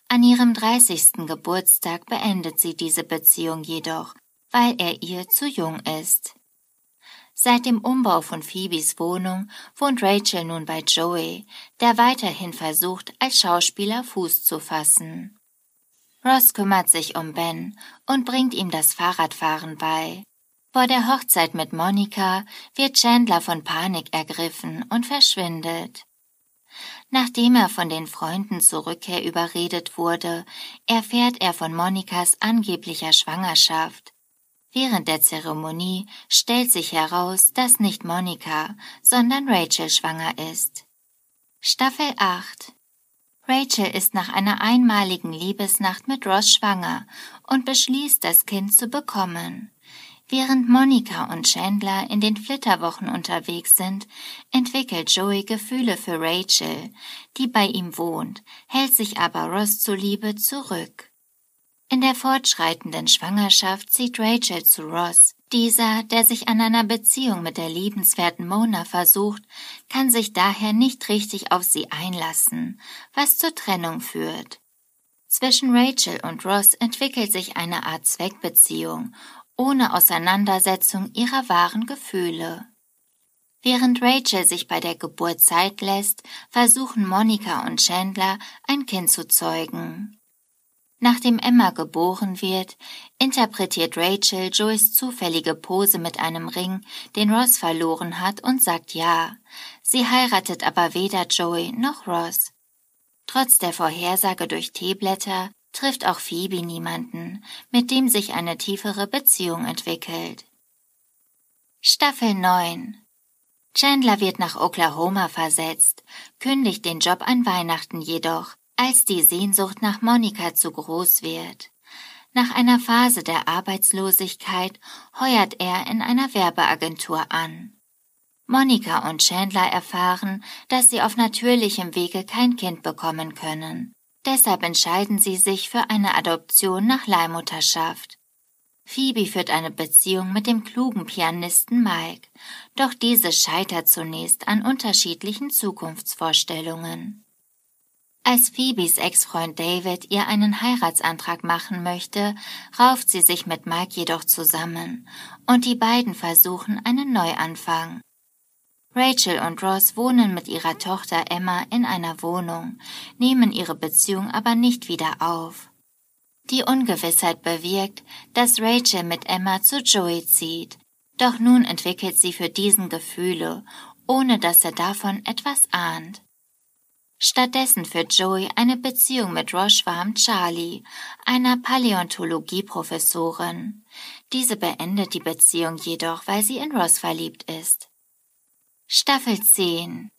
An ihrem 30. Geburtstag beendet sie diese Beziehung jedoch, weil er ihr zu jung ist. Seit dem Umbau von Phoebes Wohnung wohnt Rachel nun bei Joey, der weiterhin versucht, als Schauspieler Fuß zu fassen. Ross kümmert sich um Ben und bringt ihm das Fahrradfahren bei. Vor der Hochzeit mit Monika wird Chandler von Panik ergriffen und verschwindet. Nachdem er von den Freunden zur Rückkehr überredet wurde, erfährt er von Monikas angeblicher Schwangerschaft. Während der Zeremonie stellt sich heraus, dass nicht Monika, sondern Rachel schwanger ist. Staffel 8 Rachel ist nach einer einmaligen Liebesnacht mit Ross schwanger und beschließt, das Kind zu bekommen. Während Monika und Chandler in den Flitterwochen unterwegs sind, entwickelt Joey Gefühle für Rachel, die bei ihm wohnt, hält sich aber Ross zuliebe zurück. In der fortschreitenden Schwangerschaft zieht Rachel zu Ross. Dieser, der sich an einer Beziehung mit der liebenswerten Mona versucht, kann sich daher nicht richtig auf sie einlassen, was zur Trennung führt. Zwischen Rachel und Ross entwickelt sich eine Art Zweckbeziehung ohne Auseinandersetzung ihrer wahren Gefühle. Während Rachel sich bei der Geburt Zeit lässt, versuchen Monika und Chandler ein Kind zu zeugen. Nachdem Emma geboren wird, interpretiert Rachel Joys zufällige Pose mit einem Ring, den Ross verloren hat, und sagt ja. Sie heiratet aber weder Joey noch Ross. Trotz der Vorhersage durch Teeblätter trifft auch Phoebe niemanden, mit dem sich eine tiefere Beziehung entwickelt. Staffel 9 Chandler wird nach Oklahoma versetzt, kündigt den Job an Weihnachten jedoch, als die Sehnsucht nach Monika zu groß wird. Nach einer Phase der Arbeitslosigkeit heuert er in einer Werbeagentur an. Monika und Chandler erfahren, dass sie auf natürlichem Wege kein Kind bekommen können. Deshalb entscheiden sie sich für eine Adoption nach Leihmutterschaft. Phoebe führt eine Beziehung mit dem klugen Pianisten Mike, doch diese scheitert zunächst an unterschiedlichen Zukunftsvorstellungen. Als Phoebes Ex-Freund David ihr einen Heiratsantrag machen möchte, rauft sie sich mit Mike jedoch zusammen und die beiden versuchen einen Neuanfang. Rachel und Ross wohnen mit ihrer Tochter Emma in einer Wohnung, nehmen ihre Beziehung aber nicht wieder auf. Die Ungewissheit bewirkt, dass Rachel mit Emma zu Joey zieht, doch nun entwickelt sie für diesen Gefühle, ohne dass er davon etwas ahnt. Stattdessen führt Joey eine Beziehung mit Roshwarm Charlie, einer Paläontologie-Professorin. Diese beendet die Beziehung jedoch, weil sie in Ross verliebt ist. Staffel 10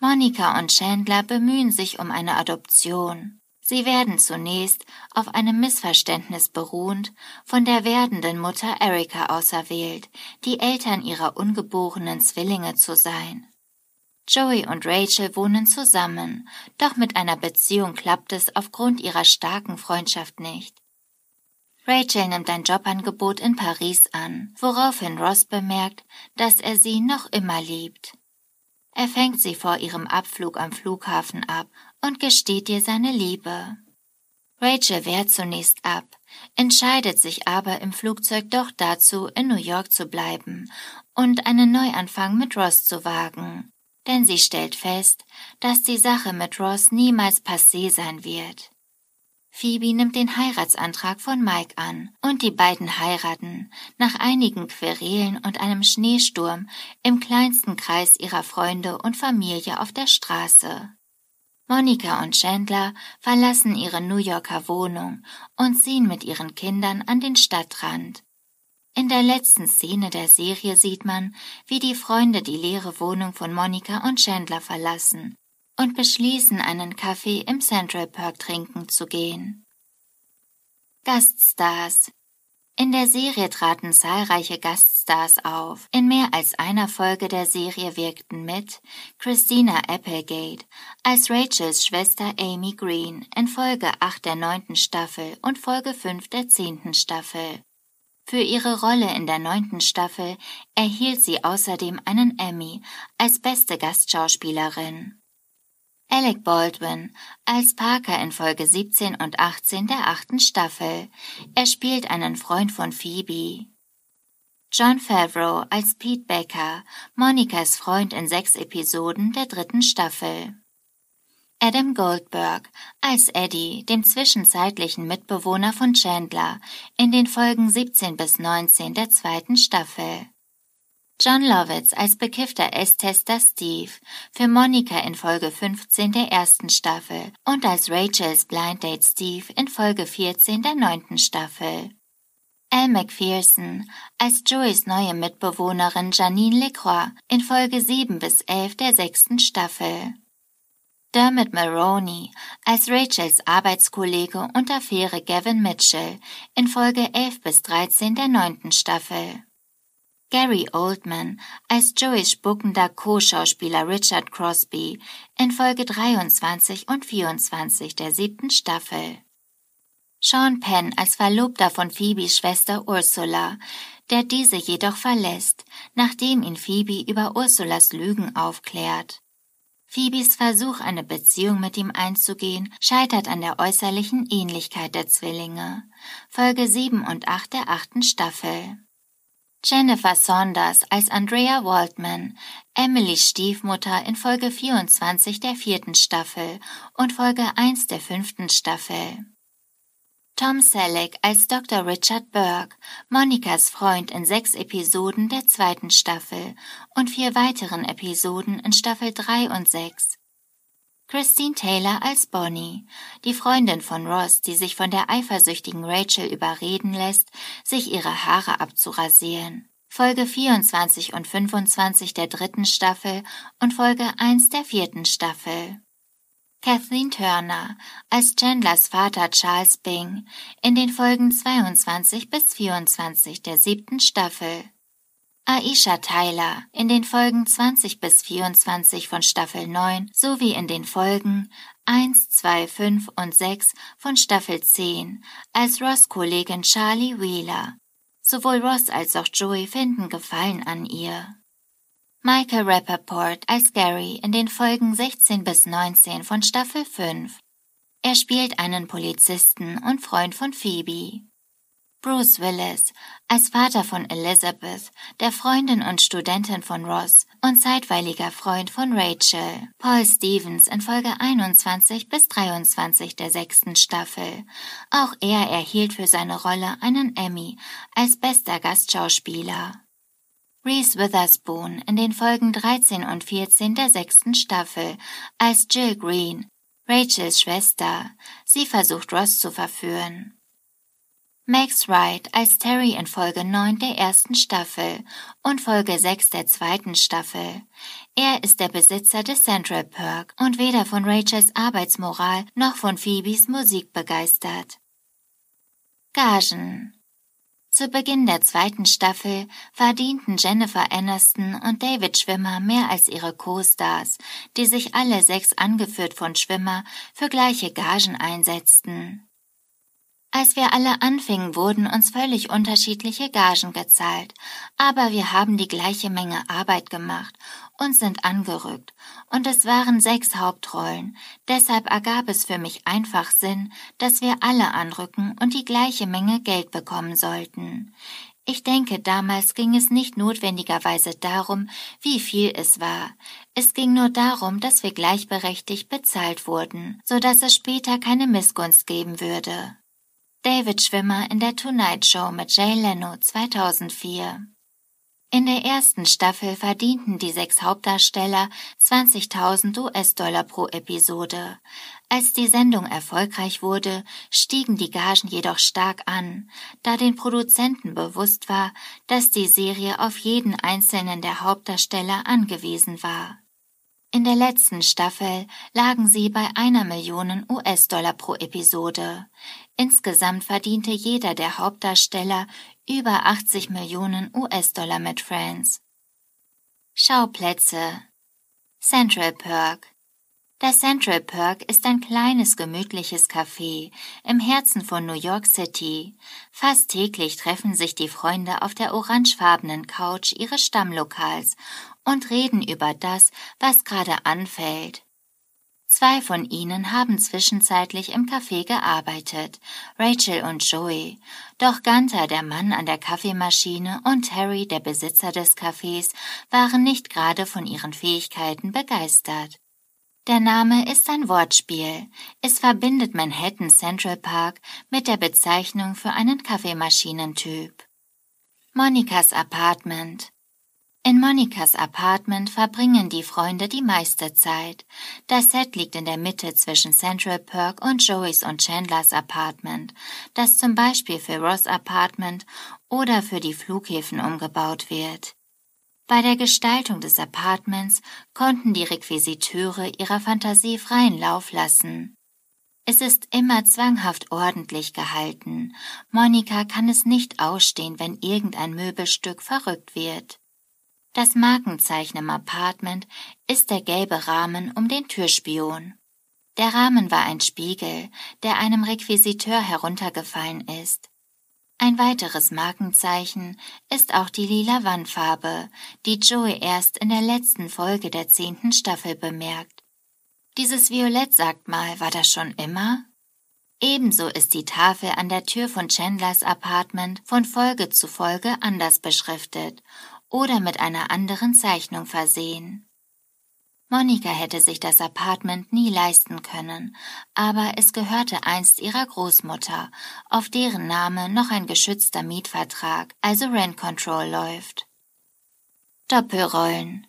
Monika und Chandler bemühen sich um eine Adoption. Sie werden zunächst auf einem Missverständnis beruhend von der werdenden Mutter Erika auserwählt, die Eltern ihrer ungeborenen Zwillinge zu sein. Joey und Rachel wohnen zusammen, doch mit einer Beziehung klappt es aufgrund ihrer starken Freundschaft nicht. Rachel nimmt ein Jobangebot in Paris an, woraufhin Ross bemerkt, dass er sie noch immer liebt. Er fängt sie vor ihrem Abflug am Flughafen ab und gesteht ihr seine Liebe. Rachel wehrt zunächst ab, entscheidet sich aber im Flugzeug doch dazu, in New York zu bleiben und einen Neuanfang mit Ross zu wagen, denn sie stellt fest, dass die Sache mit Ross niemals passé sein wird. Phoebe nimmt den Heiratsantrag von Mike an und die beiden heiraten nach einigen Querelen und einem Schneesturm im kleinsten Kreis ihrer Freunde und Familie auf der Straße. Monika und Chandler verlassen ihre New Yorker Wohnung und ziehen mit ihren Kindern an den Stadtrand. In der letzten Szene der Serie sieht man, wie die Freunde die leere Wohnung von Monika und Chandler verlassen und beschließen, einen Kaffee im Central Park trinken zu gehen. Gaststars in der Serie traten zahlreiche Gaststars auf. In mehr als einer Folge der Serie wirkten mit Christina Applegate als Rachels Schwester Amy Green in Folge 8 der neunten Staffel und Folge 5 der zehnten Staffel. Für ihre Rolle in der neunten Staffel erhielt sie außerdem einen Emmy als beste Gastschauspielerin. Alec Baldwin als Parker in Folge 17 und 18 der achten Staffel. Er spielt einen Freund von Phoebe. John Favreau als Pete Becker, Monikas Freund in sechs Episoden der dritten Staffel. Adam Goldberg als Eddie, dem zwischenzeitlichen Mitbewohner von Chandler, in den Folgen 17 bis 19 der zweiten Staffel. John Lovitz als bekiffter Esstester Steve, für Monika in Folge 15 der ersten Staffel und als Rachels Blind Date Steve in Folge 14 der neunten Staffel. Al McPherson als Joeys neue Mitbewohnerin Janine Lecroix in Folge 7 bis 11 der sechsten Staffel. Dermot Maroney als Rachels Arbeitskollege und Affäre Gavin Mitchell in Folge 11 bis 13 der neunten Staffel. Gary Oldman als Joeys spuckender Co-Schauspieler Richard Crosby in Folge 23 und 24 der siebten Staffel. Sean Penn als Verlobter von Phoebes Schwester Ursula, der diese jedoch verlässt, nachdem ihn Phoebe über Ursulas Lügen aufklärt. Phoebes Versuch, eine Beziehung mit ihm einzugehen, scheitert an der äußerlichen Ähnlichkeit der Zwillinge. Folge 7 und 8 der achten Staffel. Jennifer Saunders als Andrea Waldman, Emilys Stiefmutter in Folge 24 der vierten Staffel und Folge 1 der fünften Staffel. Tom Selleck als Dr. Richard Burke, Monikas Freund in sechs Episoden der zweiten Staffel und vier weiteren Episoden in Staffel 3 und 6. Christine Taylor als Bonnie, die Freundin von Ross, die sich von der eifersüchtigen Rachel überreden lässt, sich ihre Haare abzurasieren. Folge 24 und 25 der dritten Staffel und Folge 1 der vierten Staffel. Kathleen Turner als Chandlers Vater Charles Bing in den Folgen 22 bis 24 der siebten Staffel. Aisha Tyler in den Folgen 20 bis 24 von Staffel 9 sowie in den Folgen 1, 2, 5 und 6 von Staffel 10 als Ross-Kollegin Charlie Wheeler. Sowohl Ross als auch Joey finden Gefallen an ihr. Michael Rappaport als Gary in den Folgen 16 bis 19 von Staffel 5. Er spielt einen Polizisten und Freund von Phoebe. Bruce Willis als Vater von Elizabeth, der Freundin und Studentin von Ross und zeitweiliger Freund von Rachel. Paul Stevens in Folge 21 bis 23 der sechsten Staffel. Auch er erhielt für seine Rolle einen Emmy als bester Gastschauspieler. Reese Witherspoon in den Folgen 13 und 14 der sechsten Staffel als Jill Green, Rachels Schwester. Sie versucht Ross zu verführen. Max Wright als Terry in Folge 9 der ersten Staffel und Folge 6 der zweiten Staffel. Er ist der Besitzer des Central Perk und weder von Rachels Arbeitsmoral noch von Phoebes Musik begeistert. Gagen zu Beginn der zweiten Staffel verdienten Jennifer Aniston und David Schwimmer mehr als ihre Co-Stars, die sich alle sechs angeführt von Schwimmer für gleiche Gagen einsetzten. Als wir alle anfingen, wurden uns völlig unterschiedliche Gagen gezahlt, aber wir haben die gleiche Menge Arbeit gemacht und sind angerückt, und es waren sechs Hauptrollen, deshalb ergab es für mich einfach Sinn, dass wir alle anrücken und die gleiche Menge Geld bekommen sollten. Ich denke, damals ging es nicht notwendigerweise darum, wie viel es war. Es ging nur darum, dass wir gleichberechtigt bezahlt wurden, so dass es später keine Missgunst geben würde. David Schwimmer in der Tonight Show mit Jay Leno 2004. In der ersten Staffel verdienten die sechs Hauptdarsteller 20.000 US-Dollar pro Episode. Als die Sendung erfolgreich wurde, stiegen die Gagen jedoch stark an, da den Produzenten bewusst war, dass die Serie auf jeden einzelnen der Hauptdarsteller angewiesen war. In der letzten Staffel lagen sie bei einer Million US-Dollar pro Episode. Insgesamt verdiente jeder der Hauptdarsteller über 80 Millionen US-Dollar mit Friends. Schauplätze Central Perk Das Central Perk ist ein kleines gemütliches Café im Herzen von New York City. Fast täglich treffen sich die Freunde auf der orangefarbenen Couch ihres Stammlokals und reden über das, was gerade anfällt. Zwei von ihnen haben zwischenzeitlich im Café gearbeitet, Rachel und Joey. Doch Gunther, der Mann an der Kaffeemaschine, und Harry, der Besitzer des Cafés, waren nicht gerade von ihren Fähigkeiten begeistert. Der Name ist ein Wortspiel. Es verbindet Manhattan Central Park mit der Bezeichnung für einen Kaffeemaschinentyp. Monikas Apartment In Monikas Apartment verbringen die Freunde die meiste Zeit. Das Set liegt in der Mitte zwischen Central Perk und Joeys und Chandlers Apartment, das zum Beispiel für Ross Apartment oder für die Flughäfen umgebaut wird. Bei der Gestaltung des Apartments konnten die Requisiteure ihrer Fantasie freien Lauf lassen. Es ist immer zwanghaft ordentlich gehalten. Monika kann es nicht ausstehen, wenn irgendein Möbelstück verrückt wird. Das Markenzeichen im Apartment ist der gelbe Rahmen um den Türspion. Der Rahmen war ein Spiegel, der einem Requisiteur heruntergefallen ist. Ein weiteres Markenzeichen ist auch die lila Wandfarbe, die Joey erst in der letzten Folge der zehnten Staffel bemerkt. Dieses Violett, sagt mal, war das schon immer? Ebenso ist die Tafel an der Tür von Chandlers Apartment von Folge zu Folge anders beschriftet oder mit einer anderen Zeichnung versehen. Monika hätte sich das Apartment nie leisten können, aber es gehörte einst ihrer Großmutter, auf deren Name noch ein geschützter Mietvertrag, also Rent Control läuft. Doppelrollen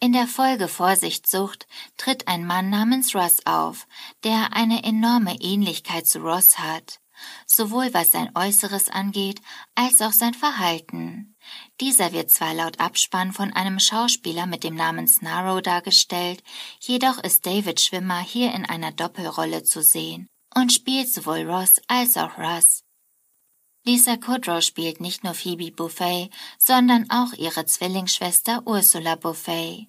In der Folge Vorsichtssucht tritt ein Mann namens Ross auf, der eine enorme Ähnlichkeit zu Ross hat, sowohl was sein Äußeres angeht, als auch sein Verhalten. Dieser wird zwar laut Abspann von einem Schauspieler mit dem Namen Snarrow dargestellt, jedoch ist David Schwimmer hier in einer Doppelrolle zu sehen und spielt sowohl Ross als auch Russ. Lisa Kudrow spielt nicht nur Phoebe Buffet, sondern auch ihre Zwillingsschwester Ursula Buffet.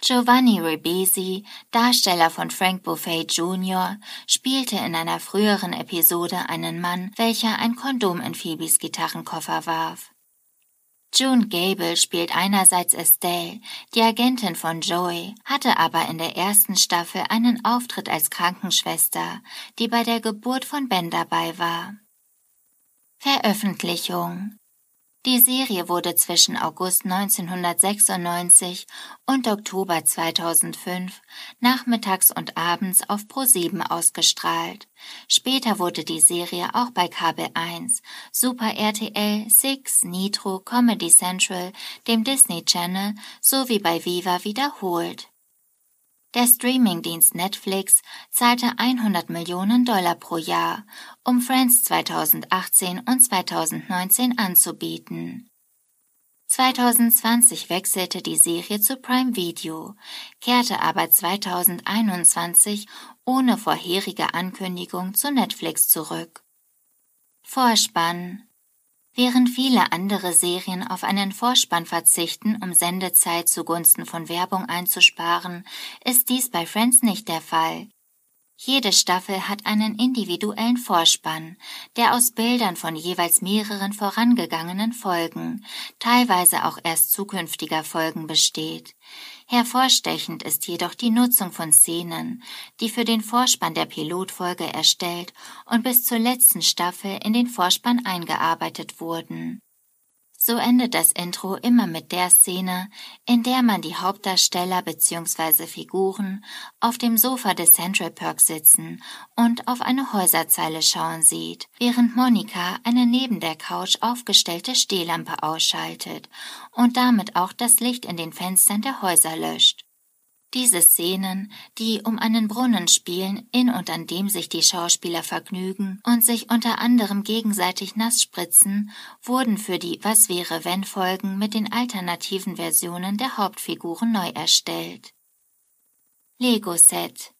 Giovanni Ribisi, Darsteller von Frank Buffet Jr., spielte in einer früheren Episode einen Mann, welcher ein Kondom in Phoebes Gitarrenkoffer warf. June Gable spielt einerseits Estelle, die Agentin von Joey, hatte aber in der ersten Staffel einen Auftritt als Krankenschwester, die bei der Geburt von Ben dabei war. Veröffentlichung die Serie wurde zwischen August 1996 und Oktober 2005 nachmittags und abends auf Pro7 ausgestrahlt. Später wurde die Serie auch bei Kabel 1, Super RTL, Six, Nitro, Comedy Central, dem Disney Channel sowie bei Viva wiederholt. Der Streamingdienst Netflix zahlte 100 Millionen Dollar pro Jahr, um Friends 2018 und 2019 anzubieten. 2020 wechselte die Serie zu Prime Video, kehrte aber 2021 ohne vorherige Ankündigung zu Netflix zurück. Vorspann Während viele andere Serien auf einen Vorspann verzichten, um Sendezeit zugunsten von Werbung einzusparen, ist dies bei Friends nicht der Fall. Jede Staffel hat einen individuellen Vorspann, der aus Bildern von jeweils mehreren vorangegangenen Folgen, teilweise auch erst zukünftiger Folgen besteht. Hervorstechend ist jedoch die Nutzung von Szenen, die für den Vorspann der Pilotfolge erstellt und bis zur letzten Staffel in den Vorspann eingearbeitet wurden. So endet das Intro immer mit der Szene, in der man die Hauptdarsteller bzw. Figuren auf dem Sofa des Central Perk sitzen und auf eine Häuserzeile schauen sieht, während Monika eine neben der Couch aufgestellte Stehlampe ausschaltet und damit auch das Licht in den Fenstern der Häuser löscht. Diese Szenen, die um einen Brunnen spielen, in und an dem sich die Schauspieler vergnügen und sich unter anderem gegenseitig nass spritzen, wurden für die Was wäre wenn Folgen mit den alternativen Versionen der Hauptfiguren neu erstellt. Lego Set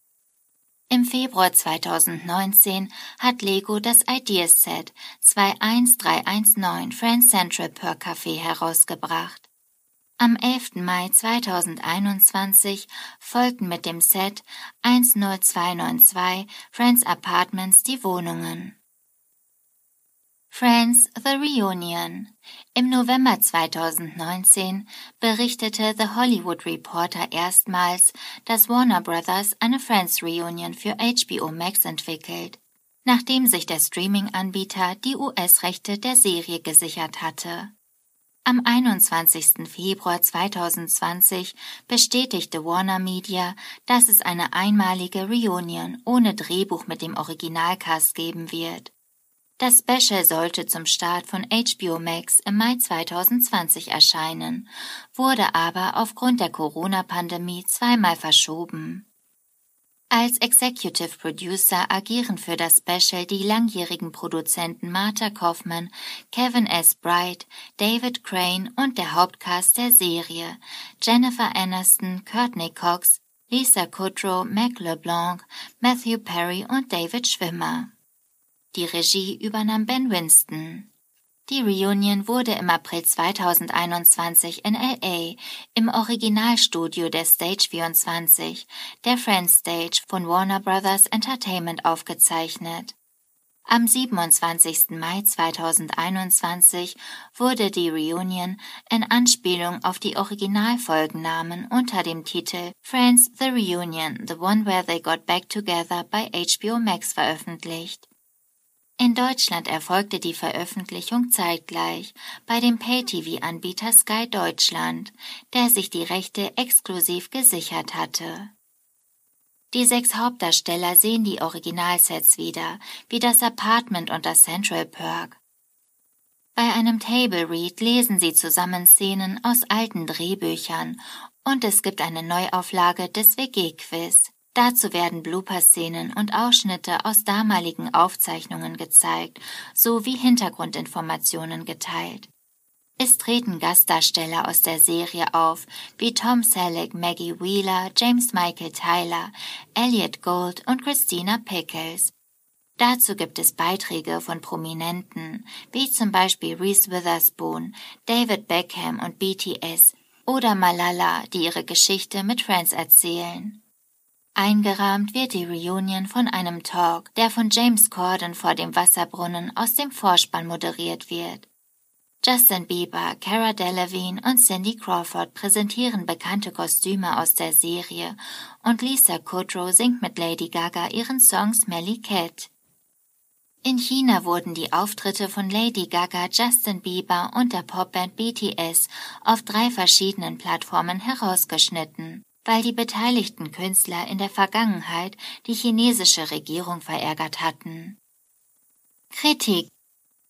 im Februar 2019 hat Lego das Ideas Set 21319 Friends Central Per Café herausgebracht. Am 11. Mai 2021 folgten mit dem Set 10292 Friends Apartments die Wohnungen. Friends The Reunion. Im November 2019 berichtete The Hollywood Reporter erstmals, dass Warner Brothers eine Friends Reunion für HBO Max entwickelt, nachdem sich der Streaming-Anbieter die US-Rechte der Serie gesichert hatte. Am 21. Februar 2020 bestätigte Warner Media, dass es eine einmalige Reunion ohne Drehbuch mit dem Originalcast geben wird. Das Special sollte zum Start von HBO Max im Mai 2020 erscheinen, wurde aber aufgrund der Corona-Pandemie zweimal verschoben. Als Executive Producer agieren für das Special die langjährigen Produzenten Martha Kaufman, Kevin S. Bright, David Crane und der Hauptcast der Serie, Jennifer Aniston, Courtney Cox, Lisa Kudrow, Mac LeBlanc, Matthew Perry und David Schwimmer. Die Regie übernahm Ben Winston. Die Reunion wurde im April 2021 in LA im Originalstudio der Stage 24, der Friends Stage von Warner Brothers Entertainment aufgezeichnet. Am 27. Mai 2021 wurde die Reunion in Anspielung auf die Originalfolgennamen unter dem Titel Friends The Reunion, The One Where They Got Back Together bei HBO Max veröffentlicht. In Deutschland erfolgte die Veröffentlichung zeitgleich bei dem Pay-TV-Anbieter Sky Deutschland, der sich die Rechte exklusiv gesichert hatte. Die sechs Hauptdarsteller sehen die Originalsets wieder, wie das Apartment und das Central Perk. Bei einem Table Read lesen sie zusammen Szenen aus alten Drehbüchern und es gibt eine Neuauflage des WG-Quiz. Dazu werden Blooper-Szenen und Ausschnitte aus damaligen Aufzeichnungen gezeigt, sowie Hintergrundinformationen geteilt. Es treten Gastdarsteller aus der Serie auf, wie Tom Selleck, Maggie Wheeler, James Michael Tyler, Elliot Gold und Christina Pickles. Dazu gibt es Beiträge von Prominenten, wie zum Beispiel Reese Witherspoon, David Beckham und BTS oder Malala, die ihre Geschichte mit Friends erzählen. Eingerahmt wird die Reunion von einem Talk, der von James Corden vor dem Wasserbrunnen aus dem Vorspann moderiert wird. Justin Bieber, Cara Delevingne und Cindy Crawford präsentieren bekannte Kostüme aus der Serie und Lisa Kudrow singt mit Lady Gaga ihren Song Smelly Cat. In China wurden die Auftritte von Lady Gaga, Justin Bieber und der Popband BTS auf drei verschiedenen Plattformen herausgeschnitten weil die beteiligten Künstler in der Vergangenheit die chinesische Regierung verärgert hatten. Kritik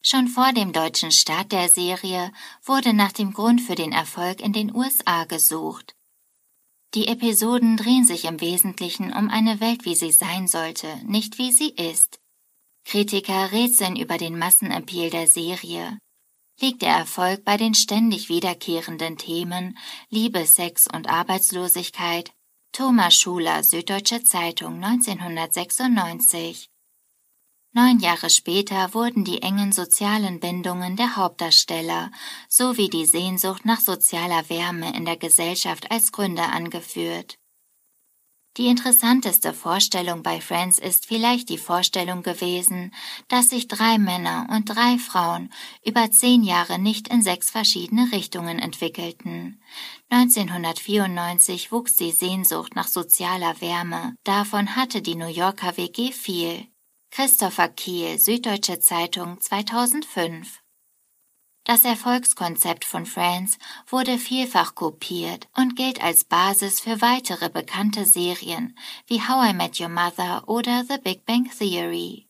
Schon vor dem deutschen Start der Serie wurde nach dem Grund für den Erfolg in den USA gesucht. Die Episoden drehen sich im Wesentlichen um eine Welt, wie sie sein sollte, nicht wie sie ist. Kritiker rätseln über den Massenappeal der Serie liegt der Erfolg bei den ständig wiederkehrenden Themen Liebe, Sex und Arbeitslosigkeit. Thomas Schuler, Süddeutsche Zeitung 1996. Neun Jahre später wurden die engen sozialen Bindungen der Hauptdarsteller sowie die Sehnsucht nach sozialer Wärme in der Gesellschaft als Gründe angeführt. Die interessanteste Vorstellung bei Friends ist vielleicht die Vorstellung gewesen, dass sich drei Männer und drei Frauen über zehn Jahre nicht in sechs verschiedene Richtungen entwickelten. 1994 wuchs die Sehnsucht nach sozialer Wärme. Davon hatte die New Yorker WG viel. Christopher Kiel, Süddeutsche Zeitung 2005 das Erfolgskonzept von Friends wurde vielfach kopiert und gilt als Basis für weitere bekannte Serien wie How I Met Your Mother oder The Big Bang Theory.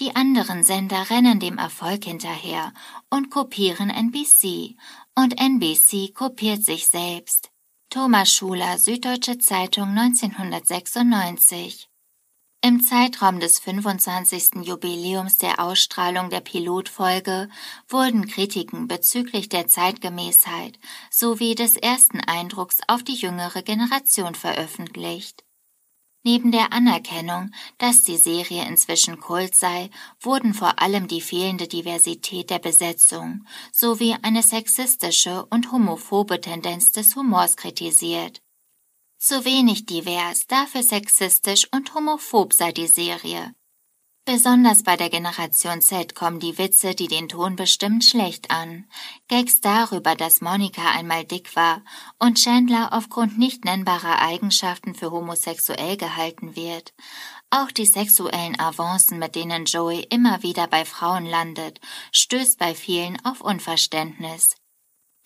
Die anderen Sender rennen dem Erfolg hinterher und kopieren NBC und NBC kopiert sich selbst. Thomas Schuler, Süddeutsche Zeitung 1996 im Zeitraum des 25. Jubiläums der Ausstrahlung der Pilotfolge wurden Kritiken bezüglich der Zeitgemäßheit sowie des ersten Eindrucks auf die jüngere Generation veröffentlicht. Neben der Anerkennung, dass die Serie inzwischen Kult sei, wurden vor allem die fehlende Diversität der Besetzung sowie eine sexistische und homophobe Tendenz des Humors kritisiert. Zu wenig divers, dafür sexistisch und homophob sei die Serie. Besonders bei der Generation Z kommen die Witze, die den Ton bestimmen, schlecht an. Gags darüber, dass Monika einmal dick war und Chandler aufgrund nicht nennbarer Eigenschaften für homosexuell gehalten wird. Auch die sexuellen Avancen, mit denen Joey immer wieder bei Frauen landet, stößt bei vielen auf Unverständnis.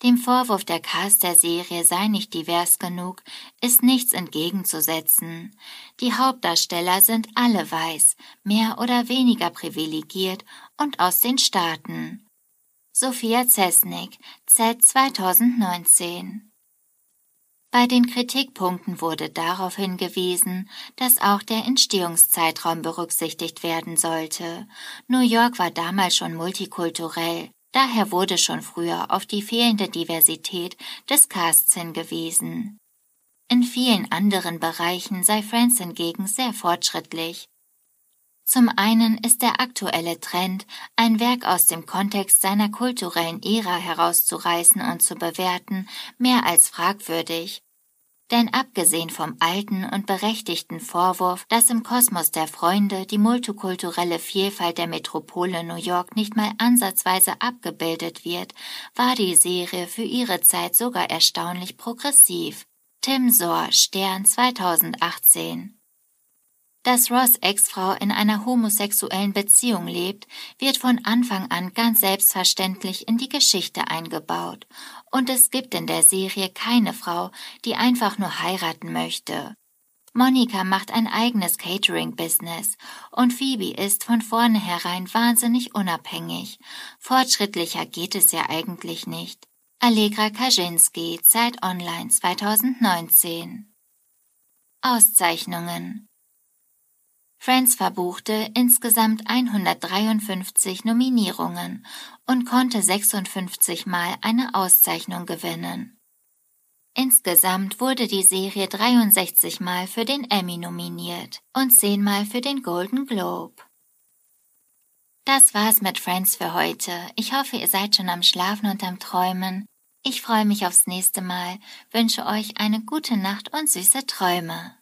Dem Vorwurf, der Cast der Serie sei nicht divers genug, ist nichts entgegenzusetzen. Die Hauptdarsteller sind alle weiß, mehr oder weniger privilegiert und aus den Staaten. Sophia Zesnik, Z 2019 bei den Kritikpunkten wurde darauf hingewiesen, dass auch der Entstehungszeitraum berücksichtigt werden sollte. New York war damals schon multikulturell, daher wurde schon früher auf die fehlende Diversität des Casts hingewiesen. In vielen anderen Bereichen sei Friends hingegen sehr fortschrittlich. Zum einen ist der aktuelle Trend, ein Werk aus dem Kontext seiner kulturellen Ära herauszureißen und zu bewerten, mehr als fragwürdig. Denn abgesehen vom alten und berechtigten Vorwurf, dass im Kosmos der Freunde die multikulturelle Vielfalt der Metropole New York nicht mal ansatzweise abgebildet wird, war die Serie für ihre Zeit sogar erstaunlich progressiv. Tim Sohr, Stern 2018 dass Ross Ex-Frau in einer homosexuellen Beziehung lebt, wird von Anfang an ganz selbstverständlich in die Geschichte eingebaut. Und es gibt in der Serie keine Frau, die einfach nur heiraten möchte. Monika macht ein eigenes Catering-Business und Phoebe ist von vornherein wahnsinnig unabhängig. Fortschrittlicher geht es ja eigentlich nicht. Allegra Kaczynski, Zeit Online 2019 Auszeichnungen Friends verbuchte insgesamt 153 Nominierungen und konnte 56 Mal eine Auszeichnung gewinnen. Insgesamt wurde die Serie 63 Mal für den Emmy nominiert und 10 Mal für den Golden Globe. Das war's mit Friends für heute. Ich hoffe, ihr seid schon am Schlafen und am Träumen. Ich freue mich aufs nächste Mal, wünsche euch eine gute Nacht und süße Träume.